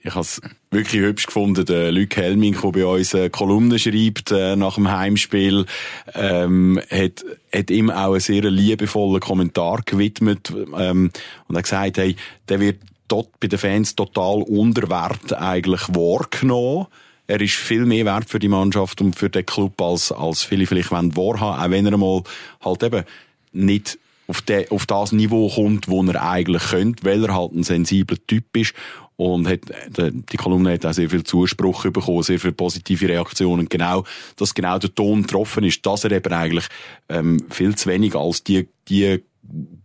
ich habe es wirklich hübsch gefunden, der Luc Helming, der bei uns eine Kolumne schreibt äh, nach dem Heimspiel, ähm, hat, hat ihm auch einen sehr liebevollen Kommentar gewidmet ähm, und hat gesagt, hey, der wird dort bei den Fans total unter Wert eigentlich wahrgenommen. Er ist viel mehr wert für die Mannschaft und für den Club, als, als viele vielleicht wahrhaben wollen, auch wenn er mal halt eben nicht auf, de, auf das Niveau kommt, wo er eigentlich könnte, weil er halt ein sensibler Typ ist und hat, die Kolumne hat auch sehr viel Zuspruch bekommen, sehr viele positive Reaktionen. Genau, dass genau der Ton getroffen ist, dass er eben eigentlich ähm, viel zu wenig als die, die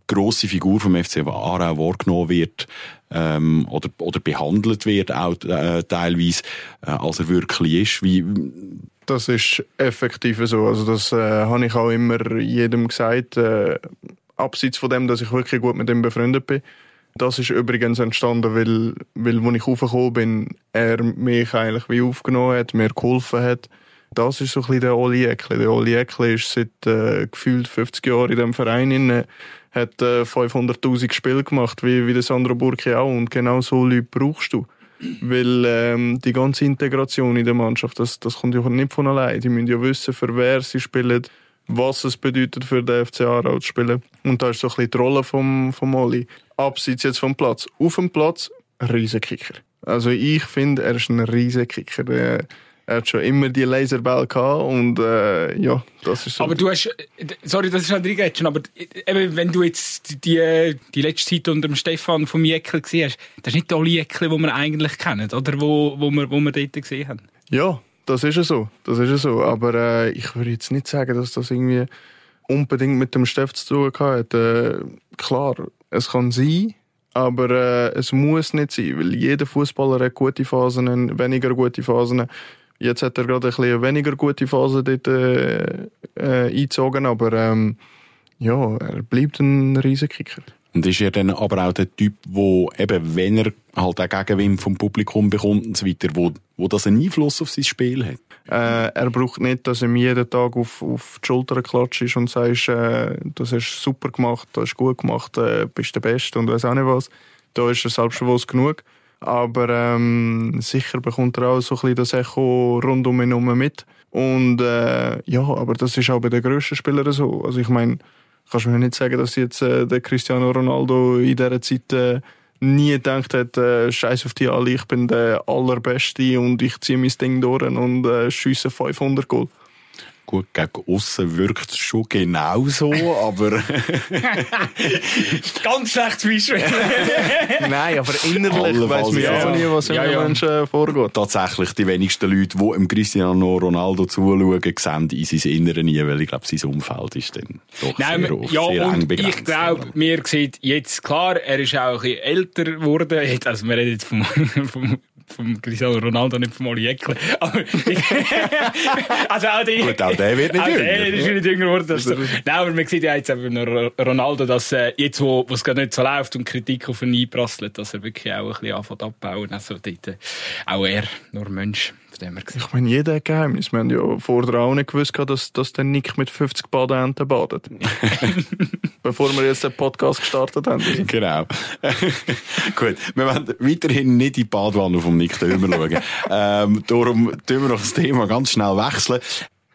grosse Figur vom FC Aarau wahrgenommen wird ähm, oder, oder behandelt wird, auch äh, teilweise, äh, als er wirklich ist. Wie, das ist effektiv so. Also das äh, habe ich auch immer jedem gesagt, äh, abseits von dem, dass ich wirklich gut mit ihm befreundet bin. Das ist übrigens entstanden, weil, weil als ich raufgekommen bin, er mich eigentlich wie aufgenommen hat, mir geholfen hat. Das ist so ein bisschen der Oli Eckli. Der Oli Eckli ist seit äh, gefühlt 50 Jahren in diesem Verein, in, hat äh, 500'000 Spiele gemacht, wie, wie der Sandro Burki auch. Und genau so Leute brauchst du. Weil ähm, die ganze Integration in der Mannschaft, das, das kommt ja nicht von allein. Die müssen ja wissen, für wer sie spielen, was es bedeutet für den FC Aarau zu spielen. Und da ist so ein bisschen die Rolle vom, vom Oli. Abseits jetzt vom Platz. Auf dem Platz, Riesenkicker. Also ich finde, er ist ein Riesenkicker. Er, hat schon immer die Laserball gehabt und äh, ja, das ist so. Aber du hast, sorry, das ist halt reingegangen, aber eben, wenn du jetzt die, die letzte Zeit unter dem Stefan vom Jäckel gesehen hast, das ist nicht Oli Jäckel, den wir eigentlich kennen, oder? Wo, wo, wir, wo wir dort gesehen haben. Ja, das ist ja so. Das ist ja so. Aber äh, ich würde jetzt nicht sagen, dass das irgendwie unbedingt mit dem Steff zu tun hat. Äh, klar, es kann sein, aber äh, es muss nicht sein, weil jeder Fußballer hat gute Phasen, weniger gute Phasen. Jetzt hat er gerade ein bisschen weniger gute Phase dort äh, äh, eingezogen, aber ähm, ja, er bleibt ein Riesenkicker. Und ist er dann aber auch der Typ, wo eben, wenn er halt auch Gegenwind vom Publikum bekommt und so weiter, wo, wo das einen Einfluss auf sein Spiel hat? Äh, er braucht nicht, dass ihm jeden Tag auf, auf die Schulter klatscht und sagt, äh, das hast super gemacht, das hast gut gemacht, äh, bist der Beste und weiß auch nicht was. Da ist er selbstbewusst genug. Aber ähm, sicher bekommt er auch so ein bisschen das Echo rund um ihn herum mit. Und äh, ja, aber das ist auch bei den grössten Spielern so. Also ich meine, kannst du mir nicht sagen, dass jetzt äh, der Cristiano Ronaldo in dieser Zeit äh, nie gedacht hat, äh, scheiß auf die alle, ich bin der Allerbeste und ich ziehe mein Ding durch und äh, schiesse 500 Goal. Gut, gegen außen wirkt es schon genauso, aber. Ganz schlechtes Beispiel. Nein, aber innerlich weiß man ja auch nie, was in ja, ja. Menschen vorgeht. Tatsächlich, die wenigsten Leute, die im Cristiano Ronaldo zuschauen, sehen in sein Inneren nie, weil ich glaube, sein Umfeld ist dann doch Nein, sehr, oft, ja, sehr eng begrenzt. Ich glaube, mir sieht jetzt klar, er ist auch ein bisschen älter geworden. Also, wir reden jetzt vom, vom vom Cristiano Ronaldo, nicht vom Oli Jäckle. also auch die, Gut, auch der wird nicht jünger. Der ist nicht jünger geworden. Das Nein, aber man sieht ja jetzt eben Ronaldo, dass äh, jetzt, wo, wo es gerade nicht so läuft und Kritik auf ihn einprasselt, dass er wirklich auch ein bisschen anfängt abbauen. Also dort, äh, auch er, nur Mensch. Ich meine, jeder hat Geheimnis. Wir haben ja vorher auch nicht gewusst, dass, dass der Nick mit 50 Badeenten badet. Bevor wir jetzt den Podcast gestartet haben. Genau. Gut, wir werden weiterhin nicht in die Badwanne vom Nick Dömer schauen. ähm, darum tun wir noch das Thema ganz schnell wechseln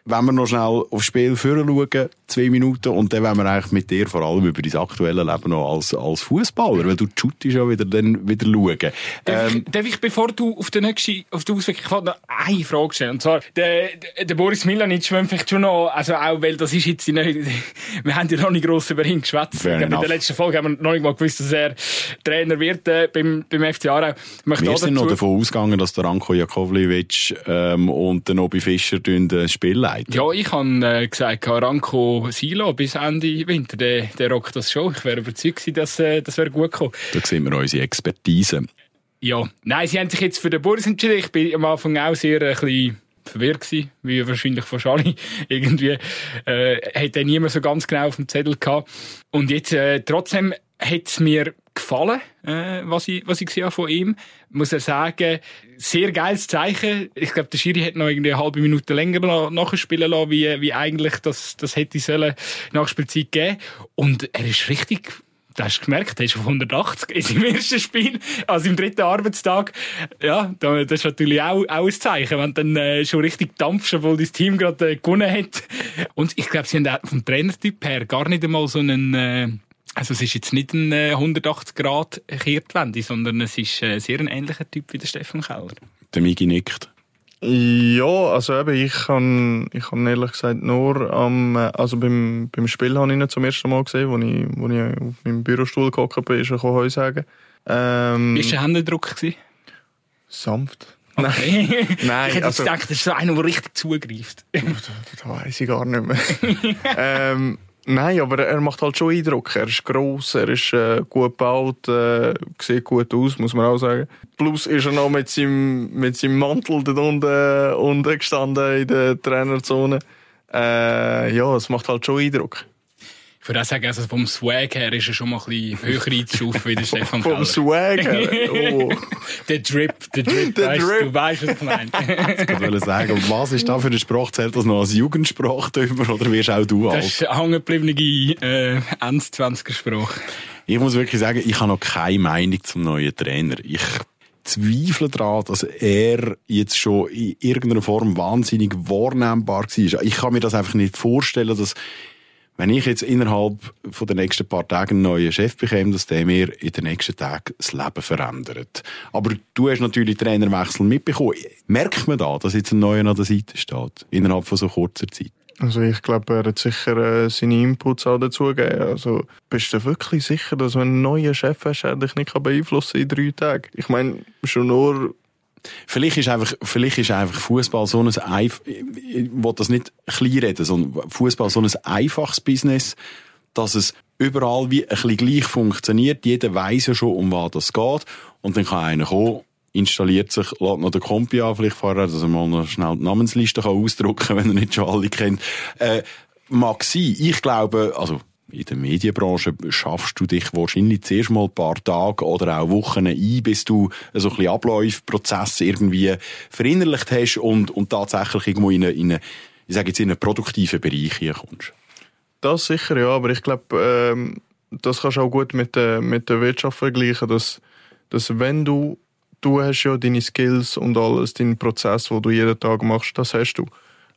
wenn wir noch schnell aufs Spiel schauen, zwei Minuten, und dann wollen wir eigentlich mit dir vor allem über dein aktuelle Leben noch als, als Fußballer, weil du shootest ja wieder, dann wieder schauen. Darf, ähm, ich, darf ich, bevor du auf den nächsten, auf den Ausweg, ich noch eine Frage stellen, und zwar, der, der Boris Milanic schwimmt vielleicht schon noch, also auch, weil das ist jetzt nicht, wir haben ja noch nicht gross über ihn geschwätzt. In der letzten Folge haben wir noch nicht mal gewusst, dass er Trainer wird, äh, beim, beim FC Aarau. Wir sind noch davon ausgegangen, dass der Ranko Jakovlevic, ähm, und der Nobi Fischer das Spiel leiten gesagt? Ja, ich habe äh, gesagt, Ranko Silo bis Ende Winter, der, der rockt das schon. Ich wäre überzeugt gewesen, dass äh, das wäre gut gekommen. Da sehen wir unsere Expertise. Ja, nein, sie haben sich jetzt für den Boris entschieden. Ich bin am Anfang auch sehr ein bisschen verwirrt gewesen, wie wahrscheinlich von Schali. Irgendwie äh, hat er niemand so ganz genau auf dem Zettel gehabt. Und jetzt äh, trotzdem hat es mir gefallen, äh, was ich, was ich gesehen habe von ihm. Muss er sagen, sehr geiles Zeichen. Ich glaube, der Schiri hätte noch irgendwie eine halbe Minute länger nachspielen lassen, wie, wie eigentlich das, das hätte sollen Nachspielzeit geben. Und er ist richtig, du hast gemerkt, er ist auf 180 in seinem ersten Spiel, also im dritten Arbeitstag. Ja, das ist natürlich auch, auch ein Zeichen, wenn du dann äh, schon richtig dampfst, obwohl dein Team gerade äh, gewonnen hat. Und ich glaube, sie haben auch vom Trainertyp her gar nicht einmal so einen, äh, also es ist jetzt nicht ein 180 äh, Grad Kehrtwende, sondern es ist äh, sehr ein ähnlicher Typ wie der Stefan Keller. Der Migi nickt. Ja, also eben, ich kann, ich kann ehrlich gesagt nur am, äh, also beim, beim Spiel habe ich ihn zum ersten Mal gesehen, wo ich, wo ich auf meinem Bürostuhl gehockt bin, ist er Heu sagen. Ähm, Wie war der Händedruck? Sanft. Okay. Nein, ich hätte also, gedacht, das ist so einer, der richtig zugreift. das, das weiß ich gar nicht mehr. ähm, Nein, aber er macht halt schon Eindruck. Er ist gross, er ist äh, gut gebaut, äh, sieht gut aus, muss man auch sagen. Plus ist er noch mit seinem, mit seinem Mantel da unten, unten gestanden in der Trainerzone. Äh, ja, es macht halt schon Eindruck. Ich würde auch sagen, also vom Swag her ist er schon mal ein bisschen höher einzustufen wie der Stefan Vom Swag her? Oh. der Drip, der Drip, der weißt, Drip. du weißt, was ich meine. ich wollte sagen, was ist da für eine Sprache? Zählt das noch als Jugendsprache oder wirst auch du alt? Das ist eine hängengebliebene äh, 1,20er Sprache. Ich muss wirklich sagen, ich habe noch keine Meinung zum neuen Trainer. Ich zweifle daran, dass er jetzt schon in irgendeiner Form wahnsinnig wahrnehmbar war. Ich kann mir das einfach nicht vorstellen, dass wenn ich jetzt innerhalb von den nächsten paar Tagen einen neuen Chef bekomme, dass der mir in den nächsten Tagen das Leben verändert. Aber du hast natürlich Trainerwechsel mitbekommen. Merkt man da, dass jetzt ein neuer an der Seite steht? Innerhalb von so kurzer Zeit? Also ich glaube, er hat sicher äh, seine Inputs auch dazugegeben. Also bist du wirklich sicher, dass wenn du einen neuen Chef hast, er dich nicht beeinflussen kann in drei Tagen? Ich meine, schon nur Vielleicht ist einfach, vielleicht ist einfach Fußball so ein Eif ich will das nicht klein sondern Fußball so ein einfaches Business, dass es überall wie ein bisschen gleich funktioniert. Jeder weiß ja schon, um was das geht. Und dann kann einer kommen, installiert sich, lädt noch den Kompi an, vielleicht vorher, dass er mal noch schnell die Namensliste kann ausdrucken kann, wenn er nicht schon alle kennt. Äh, mag sein. Ich glaube, also, in der Medienbranche schaffst du dich wahrscheinlich zuerst mal ein paar Tage oder auch Wochen ein, bis du so ein bisschen Abläufe, Prozesse irgendwie verinnerlicht hast und, und tatsächlich irgendwo in, eine, in eine, ich sage jetzt in einen produktiven Bereich hier kommst. Das sicher, ja, aber ich glaube, ähm, das kannst du auch gut mit der, mit der Wirtschaft vergleichen, dass, dass wenn du, du hast ja deine Skills und alles, deinen Prozess, den du jeden Tag machst, das hast du.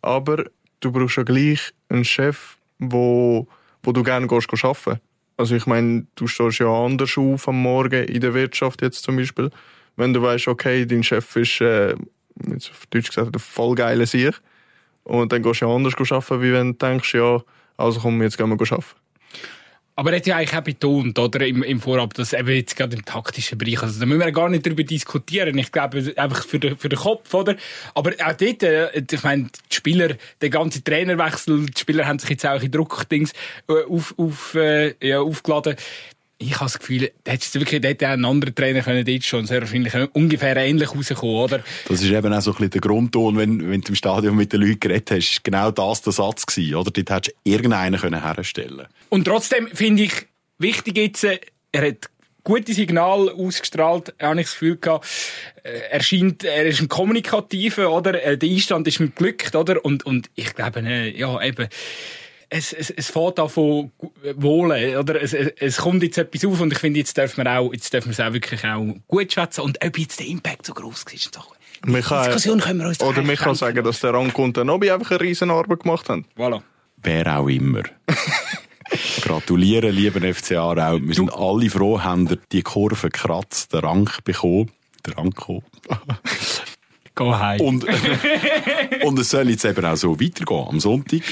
Aber du brauchst ja gleich einen Chef, der wo du gerne gehst, arbeiten Also ich meine, du stehst ja anders auf am Morgen in der Wirtschaft jetzt zum Beispiel. Wenn du weißt, okay, dein Chef ist, äh, jetzt auf Deutsch gesagt, ein voll geiler Sieg. Und dann gehst du ja anders arbeiten, wie wenn du denkst, ja, also komm, jetzt gehen wir arbeiten. Aber er hat ja eigentlich auch betont, oder, im, im Vorab, dass eben jetzt gerade im taktischen Bereich, also da müssen wir gar nicht darüber diskutieren. Ich glaube, einfach für den, für den Kopf, oder? Aber auch dort, äh, ich meine, die Spieler, der ganze Trainerwechsel, die Spieler haben sich jetzt auch in Druckdings äh, auf, auf, äh, ja, aufgeladen ich habe das Gefühl, da hätte wirklich dort ein anderer Trainer können dort schon sehr wahrscheinlich ungefähr ähnlich rauskommen, oder? Das ist eben auch so ein bisschen der Grundton, wenn, wenn du im Stadion mit den Leuten geredet hast, ist genau das der Satz gewesen, oder? Dort hättest du irgendeinen können herstellen Und trotzdem finde ich wichtig jetzt, äh, er hat gute Signal ausgestrahlt, habe ich das Gefühl gehabt. Äh, er scheint, er ist ein Kommunikativer, oder? Äh, der Einstand ist ihm glückt, oder? Und, und ich glaube, ja, eben, es, es, es fährt an von Wohlen, oder? Es, es, es kommt jetzt etwas auf und ich finde, jetzt dürfen wir auch, jetzt dürfen wir es auch wirklich auch gut schätzen und ob jetzt der Impact so groß ist und so. Diskussion können wir uns Oder wir kann sagen, dass der Ranko und der Nobi einfach eine riesen Arbeit gemacht haben. Voilà. Wer auch immer. Gratulieren, lieber FC Aarau. Wir sind alle froh, haben die Kurve kratzt, den Rank bekommen. Der Ranko. Geh heim. Und, und es soll jetzt eben auch so weitergehen. Am Sonntag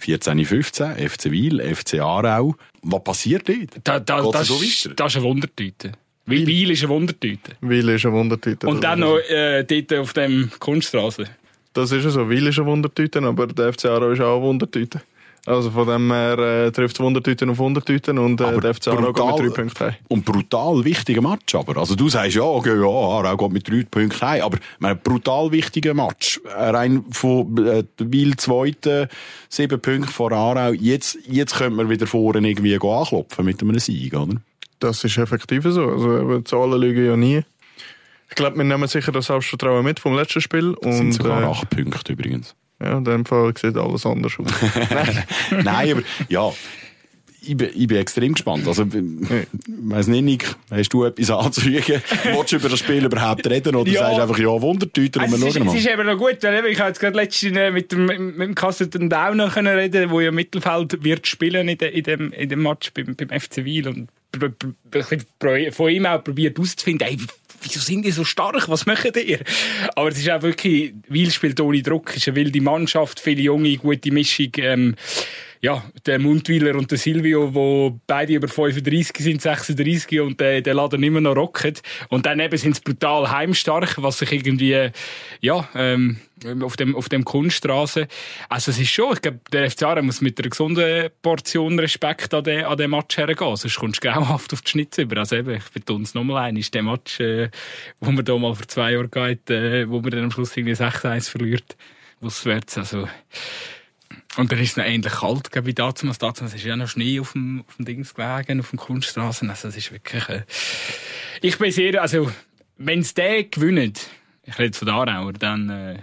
14-15, FC Wiel, FC Aarau. Was passiert dort? Da, da, das, so ist, das ist eine Wundertüte. Wiel, Wiel ist eine Wundertüte. Wiel ist eine Wundertüte. Und dann noch äh, dort auf dem Kunststraße. Das ist ja so. Wiel ist eine Wundertüte, aber der FC Aarau ist auch eine Wundertüte. Also von dem her äh, trifft es Wundertüten auf Wundertüten und äh, der FC Aarau geht mit drei Punkten heim. Und brutal wichtiger Match aber. Also du sagst ja, okay, ja, Aarau geht mit drei Punkten heim, aber ein brutal wichtiger Match. Rein von äh, Wil zweiten, sieben Punkte vor Aarau. Jetzt, jetzt könnte man wieder vorne irgendwie anklopfen mit einem Sieg, oder? Das ist effektiv so. Also die Zahlen lügen ja nie. Ich glaube, wir nehmen sicher das Selbstvertrauen mit vom letzten Spiel. Das sind sogar äh, acht Punkte übrigens. Ja, in dem Fall sieht alles anders aus. Nein, aber ja, ich bin, ich bin extrem gespannt. Also, ich weiss nicht, Nick, hast du etwas anzufügen? Willst du über das Spiel überhaupt reden oder ja. sagst du einfach, ja, Wundertüter also und wir schauen mal? Es ist eben noch gut, weil ich habe jetzt gerade letztens äh, mit dem, mit dem Kassetten Downer können reden, der ja im Mittelfeld wird spielen in, de, in, dem, in dem Match beim, beim FC Wiel und von ihm auch probiert auszufinden, ey, wieso sind die so stark? Was machen die? Aber es ist auch wirklich, Wiel spielt ohne Druck, es ist eine wilde Mannschaft, viele junge, gute Mischung. Ähm, ja, der Mundwiler und der Silvio, wo beide über 35 sind, 36 und der, der Laden immer noch rocket. Und dann eben sind sie brutal heimstark, was sich irgendwie, ja, ähm, auf dem, auf dem Kunststraße. Also es ist schon, ich glaube, der FC muss mit einer gesunden Portion Respekt an den, an den Match hergehen, sonst kommst du grauhaft auf die Schnitze über. Also eben, ich betone es nochmal ein, ist der Match, äh, wo man da mal vor zwei Jahren geht, äh, wo man dann am Schluss irgendwie 6-1 verliert, auswärts, also und dann ist es noch ähnlich kalt, ich, damals. Damals ist ja noch Schnee auf dem, auf dem Dings gelegen, auf dem Kunststraßen. Also, es ist wirklich, äh, ich bin sehr, also, wenn es der gewinnt, ich rede von Aarauer, dann, äh,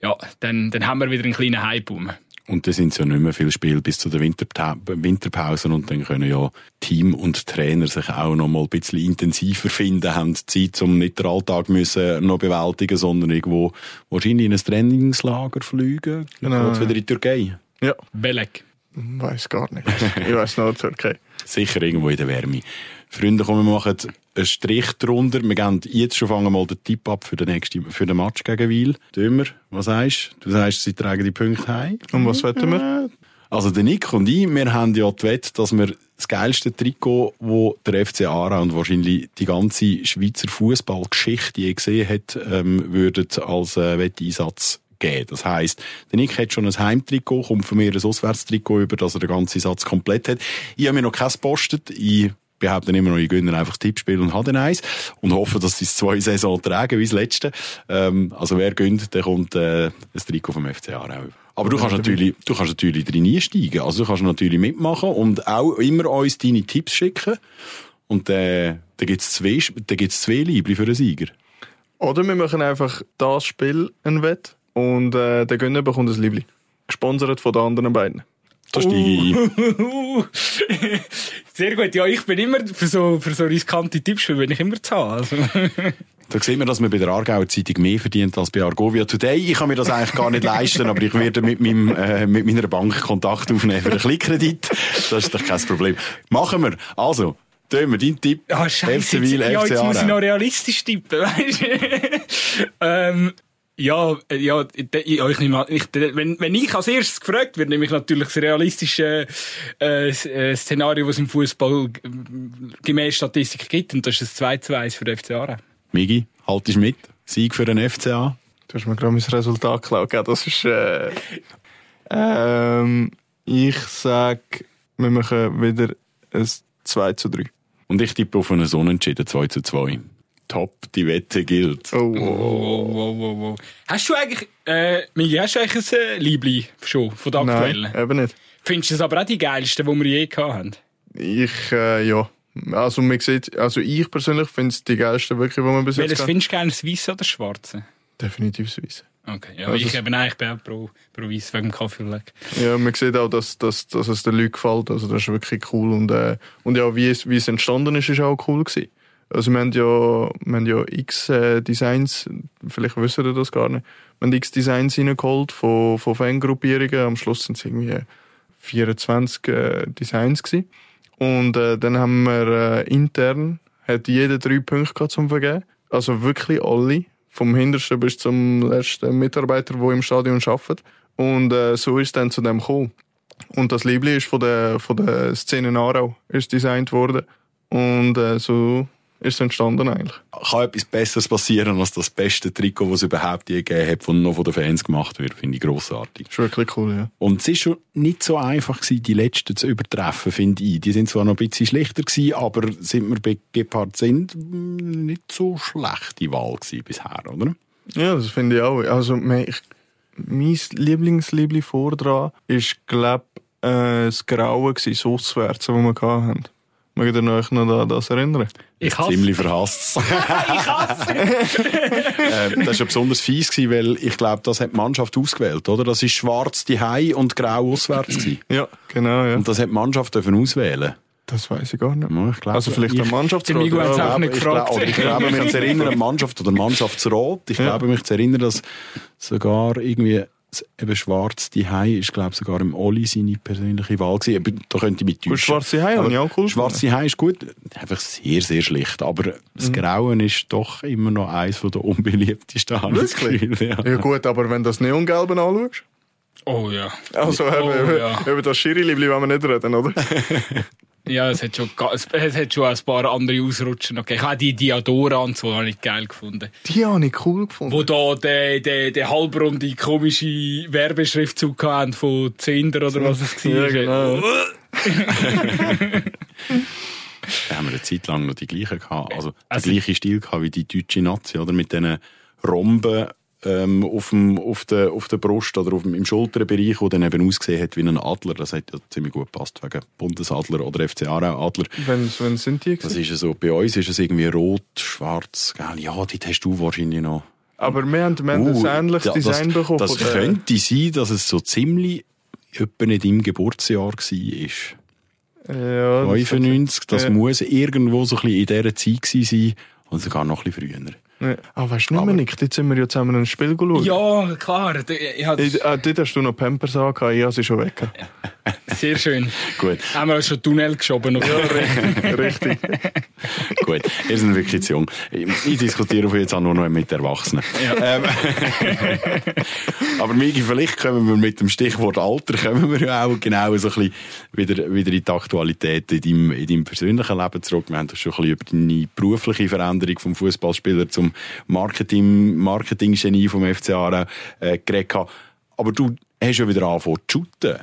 ja, dann, dann haben wir wieder einen kleinen Hype um. Und da sind ja nicht mehr viele Spiele bis zu der Winterpa Winterpause und dann können ja Team und Trainer sich auch noch mal ein bisschen intensiver finden, haben Zeit, um nicht den Alltag müssen noch bewältigen, sondern irgendwo wahrscheinlich in ein Trainingslager fliegen. Genau. Geht's wieder in die Türkei. Ja. Belek. Weiß gar nicht. Ich weiß noch Türkei. Sicher irgendwo in der Wärme. Freunde, kommen wir machen einen Strich drunter. Wir gehen jetzt schon fangen mal den Tipp ab für den nächsten, für den Match gegen Wiel. Dömer, was sagst du? Du sagst, sie tragen die Punkte heim. Und was wetten wir? Also der Nick und ich, wir haben ja die Wette, dass wir das geilste Trikot, wo der FC Aarau und wahrscheinlich die ganze Schweizer Fußballgeschichte je gesehen hat, ähm, würden als äh, Wetteinsatz geben. Das heisst, der Nick hat schon ein Heimtrikot, kommt von mir ein Auswärtstrikot über, dass er den ganzen Satz komplett hat. Ich habe mir noch keins postet. Ich behaupten immer noch, ich gönne einfach Tippspiel und habe eins und hoffe, dass sie es zwei Saison tragen wie das letzte. Ähm, also wer gönnt, der kommt äh, ein Trikot vom FC Aarau. Aber du kannst natürlich, du kannst natürlich drin einsteigen. Also du kannst natürlich mitmachen und auch immer uns deine Tipps schicken. Und äh, da gibt's zwei, da gibt's zwei Liebli für einen Sieger. Oder wir machen einfach das Spiel ein Wett und äh, der Gönner bekommt ein Liebli. Gesponsert von den anderen beiden. Da steige ich ein. Sehr gut. Ja, ich bin immer für so, für so riskante Tipps, bin ich immer zu haben. Also. Da sieht man, dass man bei der Aargauer Zeitung mehr verdient als bei Argovia Today. Ich kann mir das eigentlich gar nicht leisten, aber ich werde mit, meinem, äh, mit meiner Bank Kontakt aufnehmen für einen Klickkredit. Das ist doch kein Problem. Machen wir. Also, tun wir deinen Tipp. Ah, scheiße. Jetzt, ja, jetzt muss ich noch realistisch tippen, weißt du? ähm, ja, ja, ich, ich nehme ich, wenn, wenn ich als erstes gefragt werde, nehme ich natürlich das realistische äh, äh Szenario, was es im Fußball gemäß Statistik gibt, und das ist das 2 zu 1 für den FCA. Migi, haltest du mit? Sieg für den FCA? Du hast mir gerade mein Resultat geklaut. Das ist, äh, ähm, ich sage, wir machen wieder ein 2 zu 3. Und ich tippe auf einen Unentschieden 2 zu 2. Top, die Wette gilt. Oh, oh, oh, oh, oh. Hast du eigentlich, äh, Migi, hast du eigentlich ein äh, Liebling schon von der aktuellen? Nein, eben nicht. Findest du das aber auch die geilsten, die wir je gehabt haben? Ich, äh, ja. Also, man sieht, also ich persönlich finde es die geilsten wirklich, die man bis jetzt Welches findest du gerne, das Weiße oder das Schwarze? Definitiv das Weiße. Okay, ja, also ich eben eigentlich bin auch pro, pro Weiss wegen dem Kaffeeleg. Ja, man sieht auch, dass, dass, dass es den Leuten gefällt, also das ist wirklich cool und, äh, und ja, wie es, wie es entstanden ist, ist auch cool gewesen. Also wir haben ja, wir haben ja x äh, Designs, vielleicht wissen ihr das gar nicht, wir haben x Designs reingeholt von, von Fangruppierungen, am Schluss sind es irgendwie 24 äh, Designs gewesen. Und äh, dann haben wir äh, intern, hat jeder drei Punkte zum Vergeben. Also wirklich alle, vom hintersten bis zum letzten Mitarbeiter, der im Stadion arbeitet. Und äh, so ist es dann zu dem gekommen. Und das Liebling ist von der, von der Szene Aarau ist designt worden. Und so ist es entstanden eigentlich. Kann etwas Besseres passieren als das beste Trikot, das es überhaupt je gegeben hat, das noch von den Fans gemacht wird, finde ich grossartig. Das ist wirklich cool, ja. Und es ist schon nicht so einfach gewesen, die letzten zu übertreffen, finde ich. Die sind zwar noch ein bisschen schlechter gewesen, aber sind wir bei Gepard sind, nicht so schlechte Wahl gewesen bisher, oder? Ja, das finde ich auch. Also, ich, mein Lieblingsliebling vordran ist, glaube äh, das Graue gewesen, das Auswärts, das wir hatten. Mögt ihr euch noch an das erinnern? Ich hasse. Ziemlich verhasst. ich hasse. äh, das war besonders fies, weil ich glaube, das hat die Mannschaft ausgewählt, oder? Das war schwarz die Hai und grau auswärts. ja, genau, ja. Und das hat die Mannschaft dürfen auswählen. Das weiß ich gar nicht. Ja, ich glaub, also vielleicht der Mannschaftsrat. Der hat es auch nicht. Ich, glaub, ich glaube mich zu erinnern, Mannschaft oder Mannschaftsrat. Ich ja. glaube mich zu erinnern, dass sogar irgendwie eben schwarz die Hai ist glaube sogar im Oli seine persönliche Wahl gewesen. Da könnte ich mit täuschen. Schwarz die Hai, ja cool. Schwarz die Hai ist gut, einfach sehr sehr schlicht, aber das mhm. Grauen ist doch immer noch eins der unbeliebtesten. Wirklich? Ja. ja. gut, aber wenn du das Neongelben anschaust. Oh ja. Also oh, über, ja. über das Schiri-Liebli wollen wir nicht reden, oder? Ja, es hat schon, es, hat schon ein paar andere Ausrutschen okay. Ich habe die Diadora und so habe ich geil gefunden. Die habe ich cool gefunden. Wo da der, der, der halbrunde komische Werbeschriftzug hatten von Zinder oder was es war. Ja, genau. da haben wir eine Zeit lang noch die gleichen gehabt. Also, also den gleichen Stil gehabt wie die deutsche Nazi, oder? Mit diesen Romben ähm, auf, dem, auf, der, auf der Brust oder auf dem, im Schulterbereich, der dann eben ausgesehen hat wie ein Adler. Das hat ja ziemlich gut gepasst, wegen Bundesadler oder FC Aarau Adler. Wenn, wenn sind die gewesen? Das ist so, bei uns ist es irgendwie rot, schwarz, gell? Ja, dort hast du wahrscheinlich noch. Aber wir haben, wir haben uh, ein ähnliches ja, Design das, bekommen. Das könnte sein, dass es so ziemlich etwa nicht im Geburtsjahr war. Ja, 95, das, das ja. muss irgendwo so ein bisschen in dieser Zeit sein und sogar noch ein bisschen früher. Ja. Ah, weißt du nicht mehr, Nick? Jetzt sind wir ja zusammen ein Spiel geschaut. Ja, klar. Ich, ich, ah, dort hast du noch Pampers angehabt, ich habe sie schon weg. Sehr schön. Gut. Haben wir schon Tunnel geschoben. Ja, richtig. richtig. Gut, ihr seid wirklich zu jung. Ich diskutiere von jetzt an nur noch mit Erwachsenen. Ja. Ähm, aber Migi, vielleicht kommen wir mit dem Stichwort Alter kommen wir ja auch genau so ein bisschen wieder, wieder in die Aktualität in deinem, in deinem persönlichen Leben zurück. Wir haben doch schon ein bisschen über deine berufliche Veränderung vom Fußballspieler zum Marketing, Marketing-Genie vom FC äh, geredet. Aber du hast ja wieder angefangen zu shooten.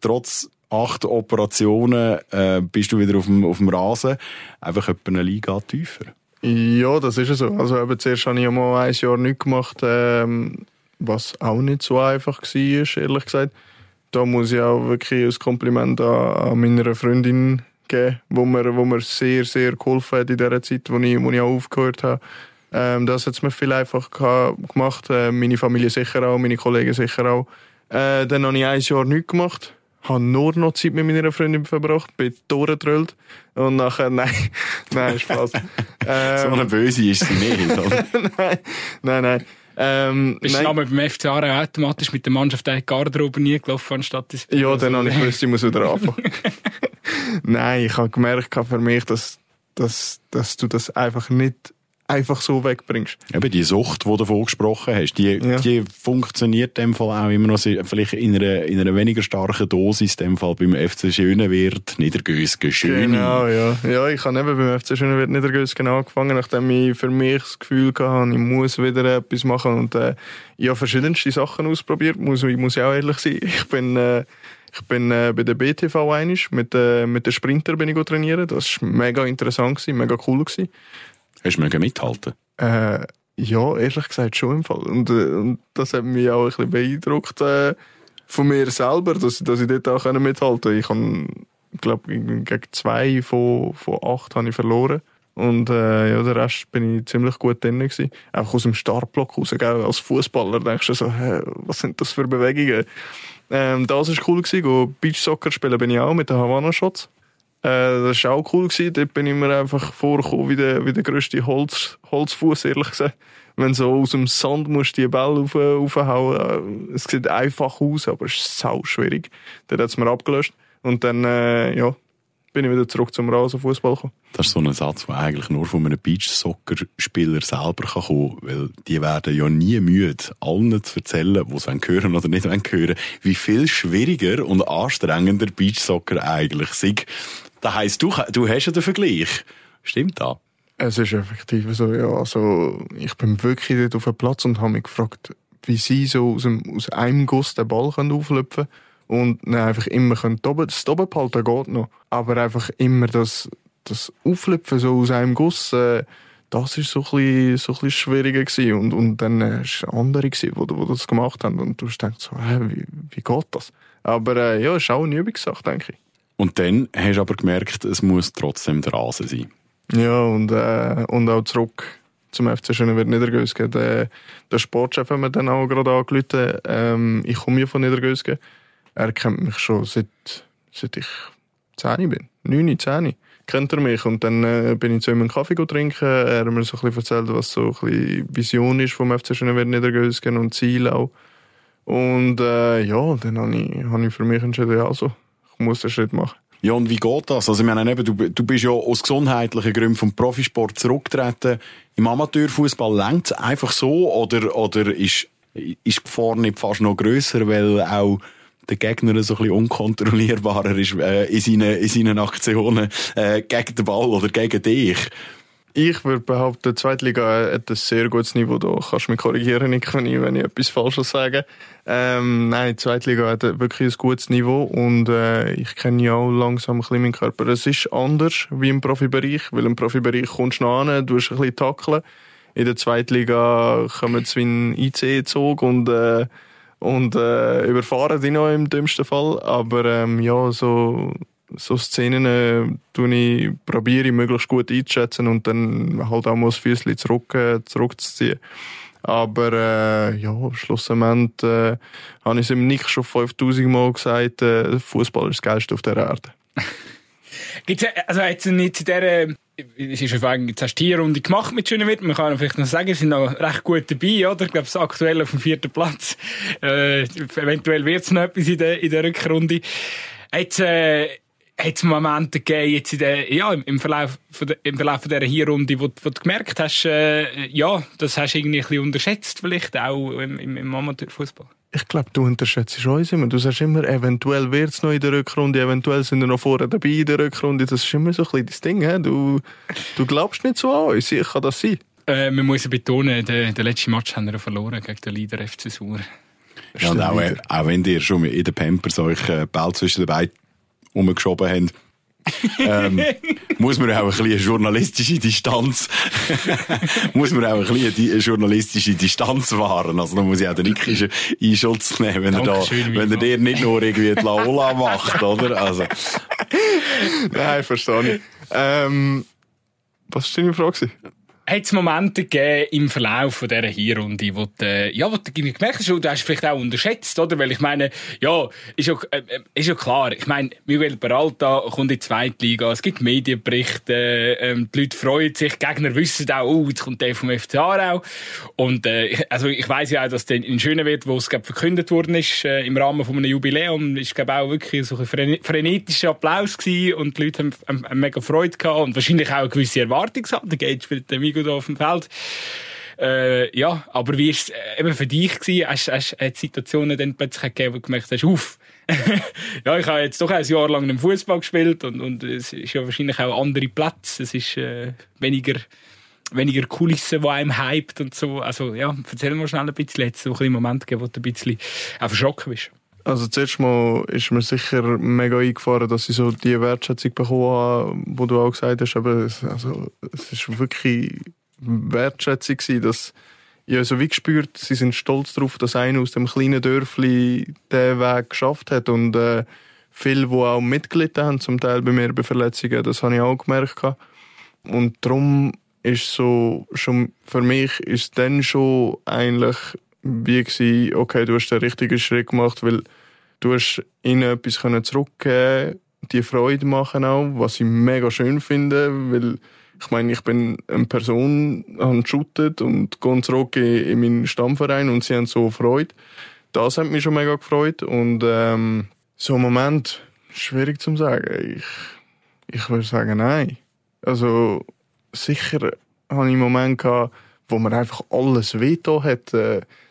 Trotz acht Operationen äh, bist du wieder auf dem, auf dem Rasen. Einfach etwa eine Liga tiefer. Ja, das ist so. Also eben, zuerst habe ich mal ein Jahr nichts gemacht, ähm, was auch nicht so einfach war, ehrlich gesagt. Da muss ich auch wirklich ein Kompliment an, an meiner Freundin geben, wo mir, wo mir sehr, sehr geholfen hat in der Zeit, wo ich, wo ich auch aufgehört habe. Ähm, das hat es mir viel einfacher gemacht. Äh, meine Familie sicher auch, meine Kollegen sicher auch. Äh, dann habe ich ein Jahr nichts gemacht habe nur noch Zeit mit meiner Freundin verbracht, bin durchgedrüllt und nachher, nein, nein, Spaß. Ähm, so eine Böse ist sie nicht, oder? nein, nein, nein. Ähm, Bist nein. du beim FC Aarau automatisch mit der Mannschaft der Garderobe nie gelaufen, anstatt das Ja, dann habe ich gewusst, ich muss wieder anfangen. nein, ich habe gemerkt für mich, dass, dass, dass du das einfach nicht einfach so wegbringst. Eben die Sucht, die du davon gesprochen hast, die, ja. die funktioniert in dem Fall auch immer noch, vielleicht in einer, in einer weniger starken Dosis, in dem Fall beim FC Schönewert, Niedergösgen, Schöne. Genau, ja. Ja, ich habe eben beim FC Schönewert Niedergösgen angefangen, nachdem ich für mich das Gefühl hatte, ich muss wieder etwas machen und äh, ich habe verschiedenste Sachen ausprobiert, muss, ich muss auch ehrlich sein. Ich bin... Äh, ich bin äh, bei der BTV einig mit, äh, mit den Sprinter bin ich trainieren. Das war mega interessant, gewesen, mega cool. Gewesen. Hast du mithalten? Äh, ja, ehrlich gesagt schon im Fall. Und, äh, und das hat mich auch ein bisschen beeindruckt äh, von mir selber, dass, dass ich dort auch mithalten konnte. Ich habe, glaube gegen zwei von, von acht habe ich verloren. Und äh, ja, der Rest bin ich ziemlich gut drin gewesen. Einfach aus dem Startblock raus, gell? als Fußballer denkst du so, hä, was sind das für Bewegungen? Ähm, das war cool gewesen. Go Beachsoccer spielen bin ich auch mit den Havana Shots. Äh, das war auch cool. Gewesen. Dort bin ich mir einfach vorgekommen wie der, wie der grösste Holz, Holzfuß, ehrlich gesagt. Wenn so aus dem Sand musst die Bälle auf, aufhauen. Äh, es sieht einfach aus, aber es ist sau schwierig. Dann hat es mir abgelöscht. Und dann, äh, ja, bin ich wieder zurück zum Rasenfußball gekommen. Das ist so ein Satz, der eigentlich nur von einem Beachsoccer-Spieler selber kommen kann, weil die werden ja nie müde, allen zu erzählen, die es hören oder nicht hören, wie viel schwieriger und anstrengender Beachsoccer eigentlich ist. Das heisst, du, du hast ja den Vergleich. Stimmt das? Es ist effektiv so, ja. Also, ich bin wirklich dort auf dem Platz und habe mich gefragt, wie sie so aus, dem, aus einem Guss den Ball auflöpfen können und dann einfach immer können das oben behalten geht noch. Aber einfach immer das, das Auflöpfen so aus einem Guss, äh, das ist so ein bisschen, so ein bisschen schwieriger gewesen. Und, und dann äh, andere gewesen, wo, wo das gemacht haben. Und du denkst so, hä, wie, wie geht das? Aber äh, ja, ist auch eine Übungssache, denke ich. Und dann hast du aber gemerkt, es muss trotzdem der Rasen sein. Ja, und, äh, und auch zurück zum FC Schönewert Niedergösgen. Der, der Sportchef hat mir dann auch gerade angerufen. Ähm, ich komme hier von Niedergösgen. Er kennt mich schon seit, seit ich 10 bin. 9, 10 kennt er mich. Und dann äh, bin ich zu ihm einen Kaffee trinken. Er hat mir so ein erzählt, was so ein Vision ist vom FC Schönewert Niedergösgen und Ziel auch. Und äh, ja, dann habe ich, hab ich für mich entschieden, also, ich muss den Schritt machen. Ja, und wie geht das? Also, ich meine, eben, du, du bist ja aus gesundheitlichen Gründen vom Profisport zurückgetreten. Im Amateurfußball längt es einfach so oder, oder ist, ist die Gefahr nicht fast noch grösser, weil auch der Gegner so ein bisschen unkontrollierbarer ist äh, in, seinen, in seinen Aktionen äh, gegen den Ball oder gegen dich? Ich würde behaupten, die Zweitliga hat ein sehr gutes Niveau. Da kannst du mich korrigieren, Nick, wenn ich, wenn ich etwas Falsches sage. Ähm, nein, die Zweitliga hat wirklich ein gutes Niveau und äh, ich kenne ja auch langsam ein bisschen meinen Körper. Es ist anders wie im Profibereich, weil im Profibereich kommst du noch an, du hast ein bisschen tackeln. In der Zweitliga kommen sie wie ein IC-Zug und äh, und äh, überfahren die noch im dümmsten Fall. Aber ähm, ja, so, so Szenen äh, tue ich, probiere ich möglichst gut einzuschätzen und dann halt auch mal das zurück, äh, zurückzuziehen. Aber äh, ja, schlussendlich äh, habe ich es ihm nicht schon 5000 Mal gesagt, äh, Fußball ist das Geilste auf der Erde. Gibt's, also jetzt nicht in dieser es ist auf jetzt hast die Runde gemacht mit Schönewirt. Man kann vielleicht noch sagen, sie sind noch recht gut dabei, oder? Ich glaube, es aktuell auf dem vierten Platz. Äh, eventuell wird es noch etwas in der, in der Rückrunde. Jetzt, äh, hat es Momente gegeben, jetzt in der, ja, im Verlauf von der, im Verlauf von dieser Hinrunde, wo, wo du gemerkt hast, äh, ja, das hast du irgendwie ein bisschen unterschätzt, vielleicht auch im, im, im Amateurfußball? Ich glaube, du unterschätzt uns immer. Du sagst immer, eventuell wird es noch in der Rückrunde, eventuell sind wir noch vorher dabei in der Rückrunde. Das ist immer so ein bisschen das Ding. He? Du, du glaubst nicht so an uns. Ich kann das sein. Äh, man muss ja betonen, den, den letzten Match haben wir verloren gegen den Leader FC Sur. Ja, und auch, auch wenn ihr schon in den Pampers euch äh, Ball zwischen den Beinen umgeschoben habt, ähm, muss man auch ein bisschen eine journalistische Distanz, muss man auch ein bisschen eine journalistische Distanz wahren. Also da muss ich auch den Nickischen in Schutz nehmen, wenn er da, wenn er dir nicht nur irgendwie die Laola macht, oder? Also. Nein, verstehe ich. Ähm, was war deine Frage? Hat es Momente gegeben im Verlauf von dieser Hinrunde, wo du, äh, ja, wo du gemerkt hast, du hast vielleicht auch unterschätzt, oder? Weil ich meine, ja, ist ja, äh, ist ja klar. Ich meine, Miguel Peralta kommt in die zweite Liga, es gibt Medienberichte, ähm, die Leute freuen sich, die Gegner wissen auch, oh, jetzt kommt der vom FC auch. Und, äh, also ich weiss ja auch, dass der in Schönewert, wo es, glaub, verkündet worden ist, äh, im Rahmen von einem Jubiläum, ist, glaube auch wirklich so ein frenetischer Applaus gewesen und die Leute haben, haben, haben mega Freude gehabt und wahrscheinlich auch eine gewisse Erwartungshaltung. Geht spielt der Migo da auf dem Feld. Äh, ja, aber wie war es äh, eben für dich gewesen? Hast, hast, Situationen dann plötzlich gegeben, wo du gemerkt hast, uff, ja, ich habe jetzt doch ein Jahr lang im Fußball gespielt und, und es ist ja wahrscheinlich auch andere Plätze. Es ist äh, weniger, weniger Kulissen, die einem hypt und so. Also ja, erzähl mal schnell ein bisschen. Jetzt so ein Moment gegeben, wo du ein bisschen auch verschrocken bist. Also zuerst mal ist mir sicher mega eingefahren, dass ich so die Wertschätzung bekommen habe, wo du auch gesagt hast. Aber es, also, es ist wirklich Wertschätzung gewesen, dass ich so wie gespürt, sie sind stolz darauf, dass einer aus dem kleinen Dörfli den Weg geschafft hat und äh, viele, die auch mitgelitten haben, zum Teil bei mir bei Verletzungen, das habe ich auch gemerkt. Und darum ist so, schon für mich ist dann schon eigentlich wie gewesen, okay, du hast den richtigen Schritt gemacht, weil du hast ihnen etwas zurückgeben die Freude machen auch, was ich mega schön finde, weil ich meine, ich bin eine Person, habe geshootet und gehe zurück in, meinen Stammverein und sie haben so Freude. Das hat mich schon mega gefreut und ähm, so ein Moment, schwierig zu sagen. Ich, ich würde sagen, nein. Also sicher habe ich einen Moment gehabt, wo mir einfach alles veto hat.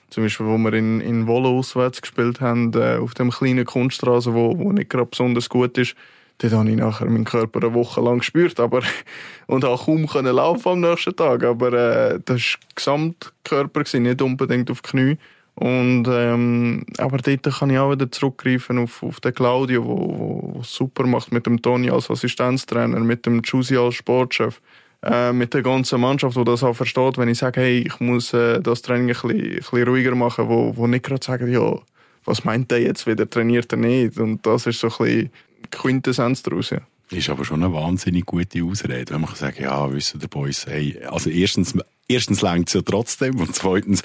Zum Beispiel, wo wir in, in Wolle auswärts gespielt haben, äh, auf dem kleinen Kunststraße, wo, wo nicht gerade besonders gut ist. Dort habe ich nachher meinen Körper eine Woche lang gespürt, aber, und auch kaum können laufen am nächsten Tag. Aber, äh, das war Gesamtkörper, gewesen, nicht unbedingt auf die Knie. Und, ähm, aber dort kann ich auch wieder zurückgreifen auf, auf den Claudio, wo super macht mit dem Toni als Assistenztrainer, mit dem Giussi als Sportchef äh, mit der ganzen Mannschaft, die das auch versteht, wenn ich sage, hey, ich muss äh, das Training ein bisschen, ein bisschen ruhiger machen, wo, wo nicht gerade sagen, ja, was meint der jetzt wieder, trainiert er nicht? Und das ist so ein bisschen Quintessenz daraus, ja. Ist aber schon eine wahnsinnig gute Ausrede, wenn man kann sagen, ja, wissen der Boys, hey, also erstens, erstens längt es ja trotzdem und zweitens,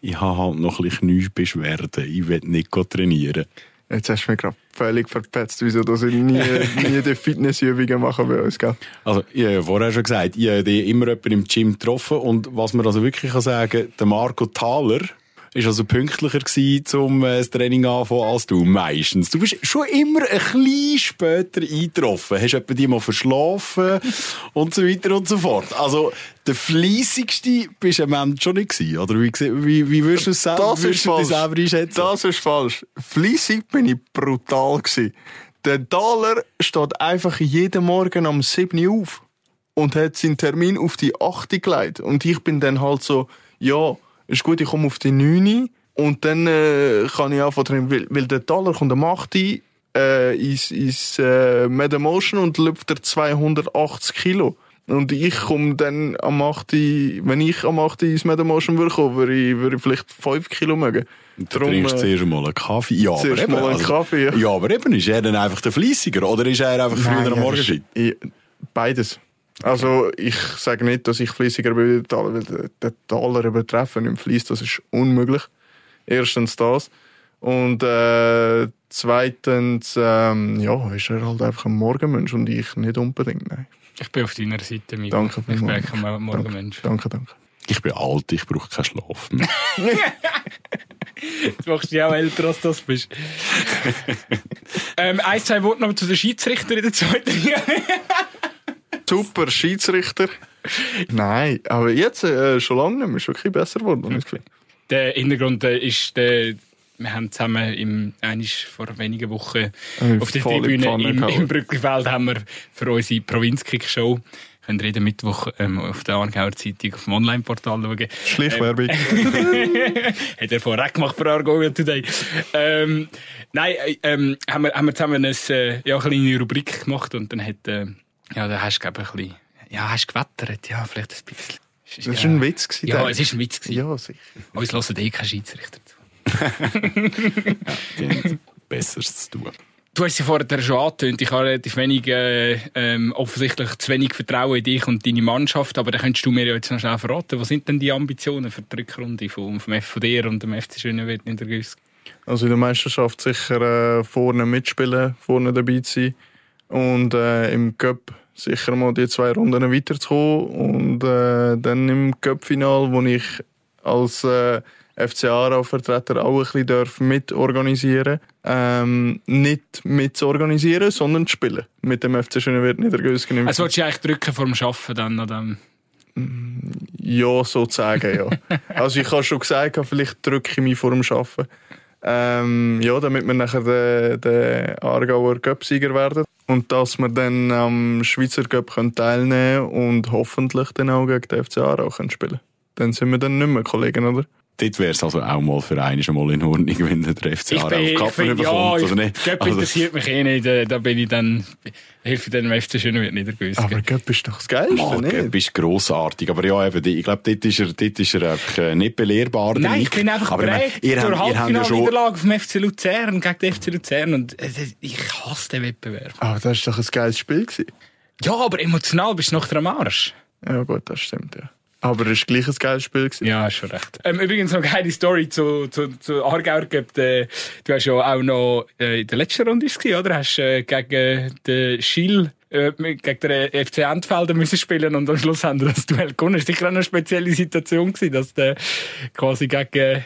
ich habe halt noch ein bisschen Kniebeschwerden, ich will nicht trainieren. Jetzt hast du mich gerade völlig verpetzt, wieso dass ich nie, nie die Fitnessübungen machen bei uns, gell? Also, ich habe ja vorher schon gesagt, ich habe immer jemanden im Gym getroffen und was man also wirklich kann sagen, der Marco Thaler, ist also pünktlicher gewesen, um äh, das Training anfangen als du meistens. Du bist schon immer ein bisschen später eingetroffen. Hast etwa die mal verschlafen und so weiter und so fort. Also, der fleissigste bist du am Ende schon nicht gewesen, oder? Wie, wie, wie würdest du es selber, das ist falsch. selber einschätzen? Das ist falsch. Fleissig bin ich brutal gewesen. Der Dollar steht einfach jeden Morgen um 7 Uhr auf und hat seinen Termin auf die 8 gelegt. Und ich bin dann halt so, ja, ist gut, ich komme auf die 9 und dann äh, kann ich einfach drin, weil, weil der Dollar kommt am 8 äh, ins, ins äh, Medemotion und läuft er 280 Kilo. Und ich komme dann am 8. Wenn ich am 8. ins Medemotion würde kommen, würde ich, würde ich vielleicht 5 Kilo mögen. Du trinkst äh, zuerst mal einen Kaffee. Ja, aber eben, mal einen also, Kaffee, ja. ja. aber eben, ist er dann einfach der Fließiger oder ist er einfach früher am Morgen? Beides. Also ich sage nicht, dass ich fließiger bin wie der Taler, weil der Taler übertreffen im Fließ, das ist unmöglich. Erstens das. Und äh, zweitens, ähm, ja, ist er halt einfach ein Morgenmensch und ich nicht unbedingt, nein. Ich bin auf deiner Seite, Miguel. Danke Ich bin ein Morgenmensch. Danke, danke. Ich bin alt, ich brauche keinen Schlaf mehr. Jetzt machst du dich auch älter, als du das bist. ähm, ein, zwei Worte noch zu den Schiedsrichter in der zweiten Liga. Super Schiedsrichter. Nein, aber jetzt äh, schon lange nicht mehr. Ist wirklich besser geworden. Mhm. Der Hintergrund äh, ist der wir haben zusammen im, einisch vor wenigen Wochen äh, auf der Tribüne im, im Brückenfeld haben wir für unsere Provinzkick-Show könnt ihr jeden Mittwoch ähm, auf der Aargauer Zeitung auf dem Online-Portal schauen. Schleichwerbung. Ähm, hat er vorher gemacht für Argonia Today. Ähm, nein, äh, ähm, haben, wir, haben wir zusammen eine, äh, ja, eine kleine Rubrik gemacht und dann hat äh, ja, da hast du, glaube ich, ein bisschen, ja, hast gewettert, ja, vielleicht ein bisschen. Das war ja, ein Witz. Gewesen, ja, es war ein Witz. Gewesen. Ja, sicher. Uns hören eh keine Schiedsrichter zu. ja, Besseres zu tun. Du hast ja vorher schon angetönt, ich habe relativ wenig, äh, ähm, offensichtlich zu wenig Vertrauen in dich und deine Mannschaft, aber dann könntest du mir ja jetzt noch schnell verraten, was sind denn die Ambitionen für die Rückrunde vom, vom F von dir und dem FC Schönewert in der Güsk? Also in der Meisterschaft sicher äh, vorne mitspielen, vorne dabei sein und äh, im Cup sicher mal die zwei Runden weiterzukommen und äh, dann im Cup-Final, wo ich als äh, FC Aarau-Vertreter auch ein bisschen darf mitorganisieren ähm, nicht mitzuorganisieren, sondern zu spielen. Mit dem FC Schönewert Niedergösgen. Also willst du eigentlich drücken vor dem Arbeiten dann an dem? Ja, sozusagen, ja. also ich habe schon gesagt, vielleicht drücke ich mich vor dem Arbeiten. Ähm, ja, damit wir nachher den, den Aargauer Cup-Sieger werden. Und dass wir dann am Schweizer Cup teilnehmen können und hoffentlich dann auch gegen den FC Aarau spielen können. Dann sind wir dann nicht mehr Kollegen, oder? Dort wäre es also auch mal für einen mal in Ordnung, wenn der FC Aarau auf Kappen bekommt, ja, oder nicht? Göpp also, interessiert mich eh nicht. Da bin ich dann, ich dann FC Schönen wird nicht gewusst. Aber Göpp ist doch das Geilste, oh, nicht? Göpp ist grossartig. Aber ja, eben, ich glaube, dort ist er, dort ist er einfach nicht belehrbar. Nein, ich bin einfach aber bereit zur Halbfinalniederlage vom FC Luzern gegen den FC Luzern und ich hasse den Wettbewerb. Aber das war doch ein geiles Spiel. Gewesen. Ja, aber emotional bist du noch am Arsch. Ja gut, das stimmt, ja. Aber es war gleich ein geiles Spiel. Gewesen. Ja, hast schon recht. Ähm, übrigens noch eine geile Story zu, zu, zu Aargauer. Äh, du hast ja auch noch äh, in der letzten Runde gewesen, oder? Hast äh, gegen den Schill äh, gegen den FC Entfelder müssen spielen und am Schluss haben wir das Duell gewonnen. Das war sicher eine spezielle Situation, gewesen, dass der quasi gegen äh,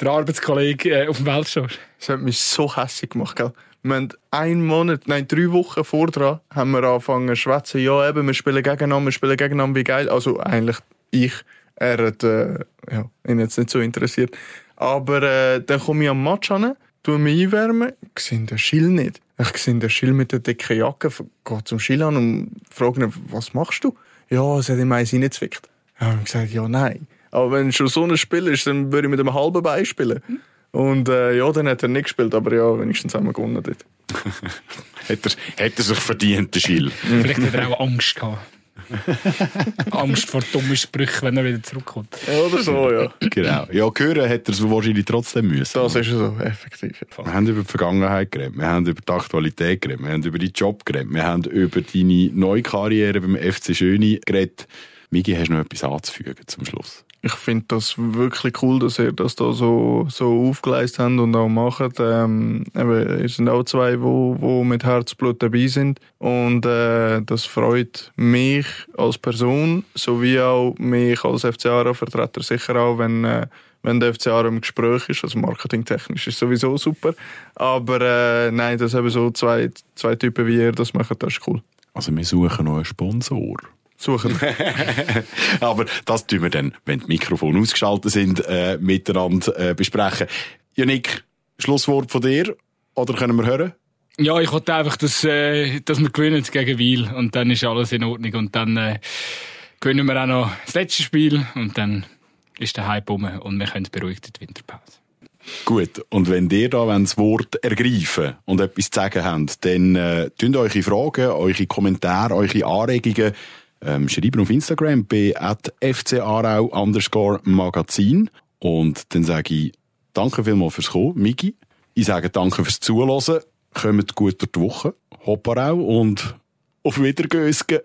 den Arbeitskollegen äh, auf dem Feld steht. Das hat mich so hässlich gemacht, gell? Wir haben einen Monat, nein, drei Wochen vor dran, haben wir angefangen zu schwätzen. Ja, eben, wir spielen gegeneinander, wir spielen gegeneinander, wie geil. Also eigentlich ich. Er hat äh, ja, ihn jetzt nicht so interessiert. Aber äh, dann komme ich am Match an, tue mich einwärmen, sehe den Schill nicht. Ich sehe den Schill mit der dicken Jacke, gehe zum Schill an und frage ihn, was machst du? Ja, es hat ihm eins reingezwickt. Ich habe gesagt, ja, nein. Aber wenn schon so ein Spiel ist, dann würde ich mit einem halben Bein spielen. Und äh, ja, dann hat er nicht gespielt, aber ja, wenigstens haben wir gewonnen dort. hat, er, hat er sich verdient, der Schill. Vielleicht hat er auch Angst gehabt. Angst vor dummen Sprüchen, wenn er wieder zurückkommt. Oder so, ja. genau. Ja, hören hat er es wahrscheinlich trotzdem müssen. Das ist so, effektiv. Wir haben über die Vergangenheit geredet, wir haben über die Aktualität geredet, wir haben über deinen Job geredet, wir haben über deine neue Karriere beim FC Schöni geredet. Migi, hast du noch etwas anzufügen zum Schluss? Ich finde das wirklich cool, dass ihr das da so, so aufgeleistet habt und auch macht. Ähm, eben, ihr sind auch zwei, wo, wo mit Herzblut dabei sind. Und äh, das freut mich als Person, sowie auch mich als FCA-Vertreter sicher auch, wenn, äh, wenn der FCA im Gespräch ist. Also marketingtechnisch ist sowieso super. Aber äh, nein, dass eben so zwei, zwei Typen wie ihr das machen, das ist cool. Also wir suchen noch einen Sponsor suchen. Aber das tun wir dann, wenn die Mikrofone ausgeschaltet sind, äh, miteinander äh, besprechen. Janik, Schlusswort von dir? Oder können wir hören? Ja, ich wollte einfach, dass, äh, dass wir gewinnen gegen Wiel und dann ist alles in Ordnung und dann äh, gewinnen wir auch noch das letzte Spiel und dann ist der Hype um und wir können beruhigt in die Winterpause. Gut, und wenn ihr da das Wort ergreifen und etwas zu sagen habt, dann äh, tun eure Fragen, eure Kommentare, eure Anregungen ähm, schreiben auf Instagram bei fcarau underscore Magazin. Und dann sage ich danke vielmals fürs Kommen, Migi. Ich sage danke fürs Zuhören. Kommt gut durch die Woche. Hopparau und auf Wiedergösgen.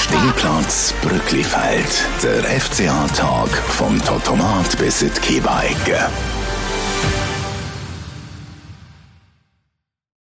Stehplatz Brücklifeld. Der FCA-Tag vom Totomat bis in die Kiebeigge.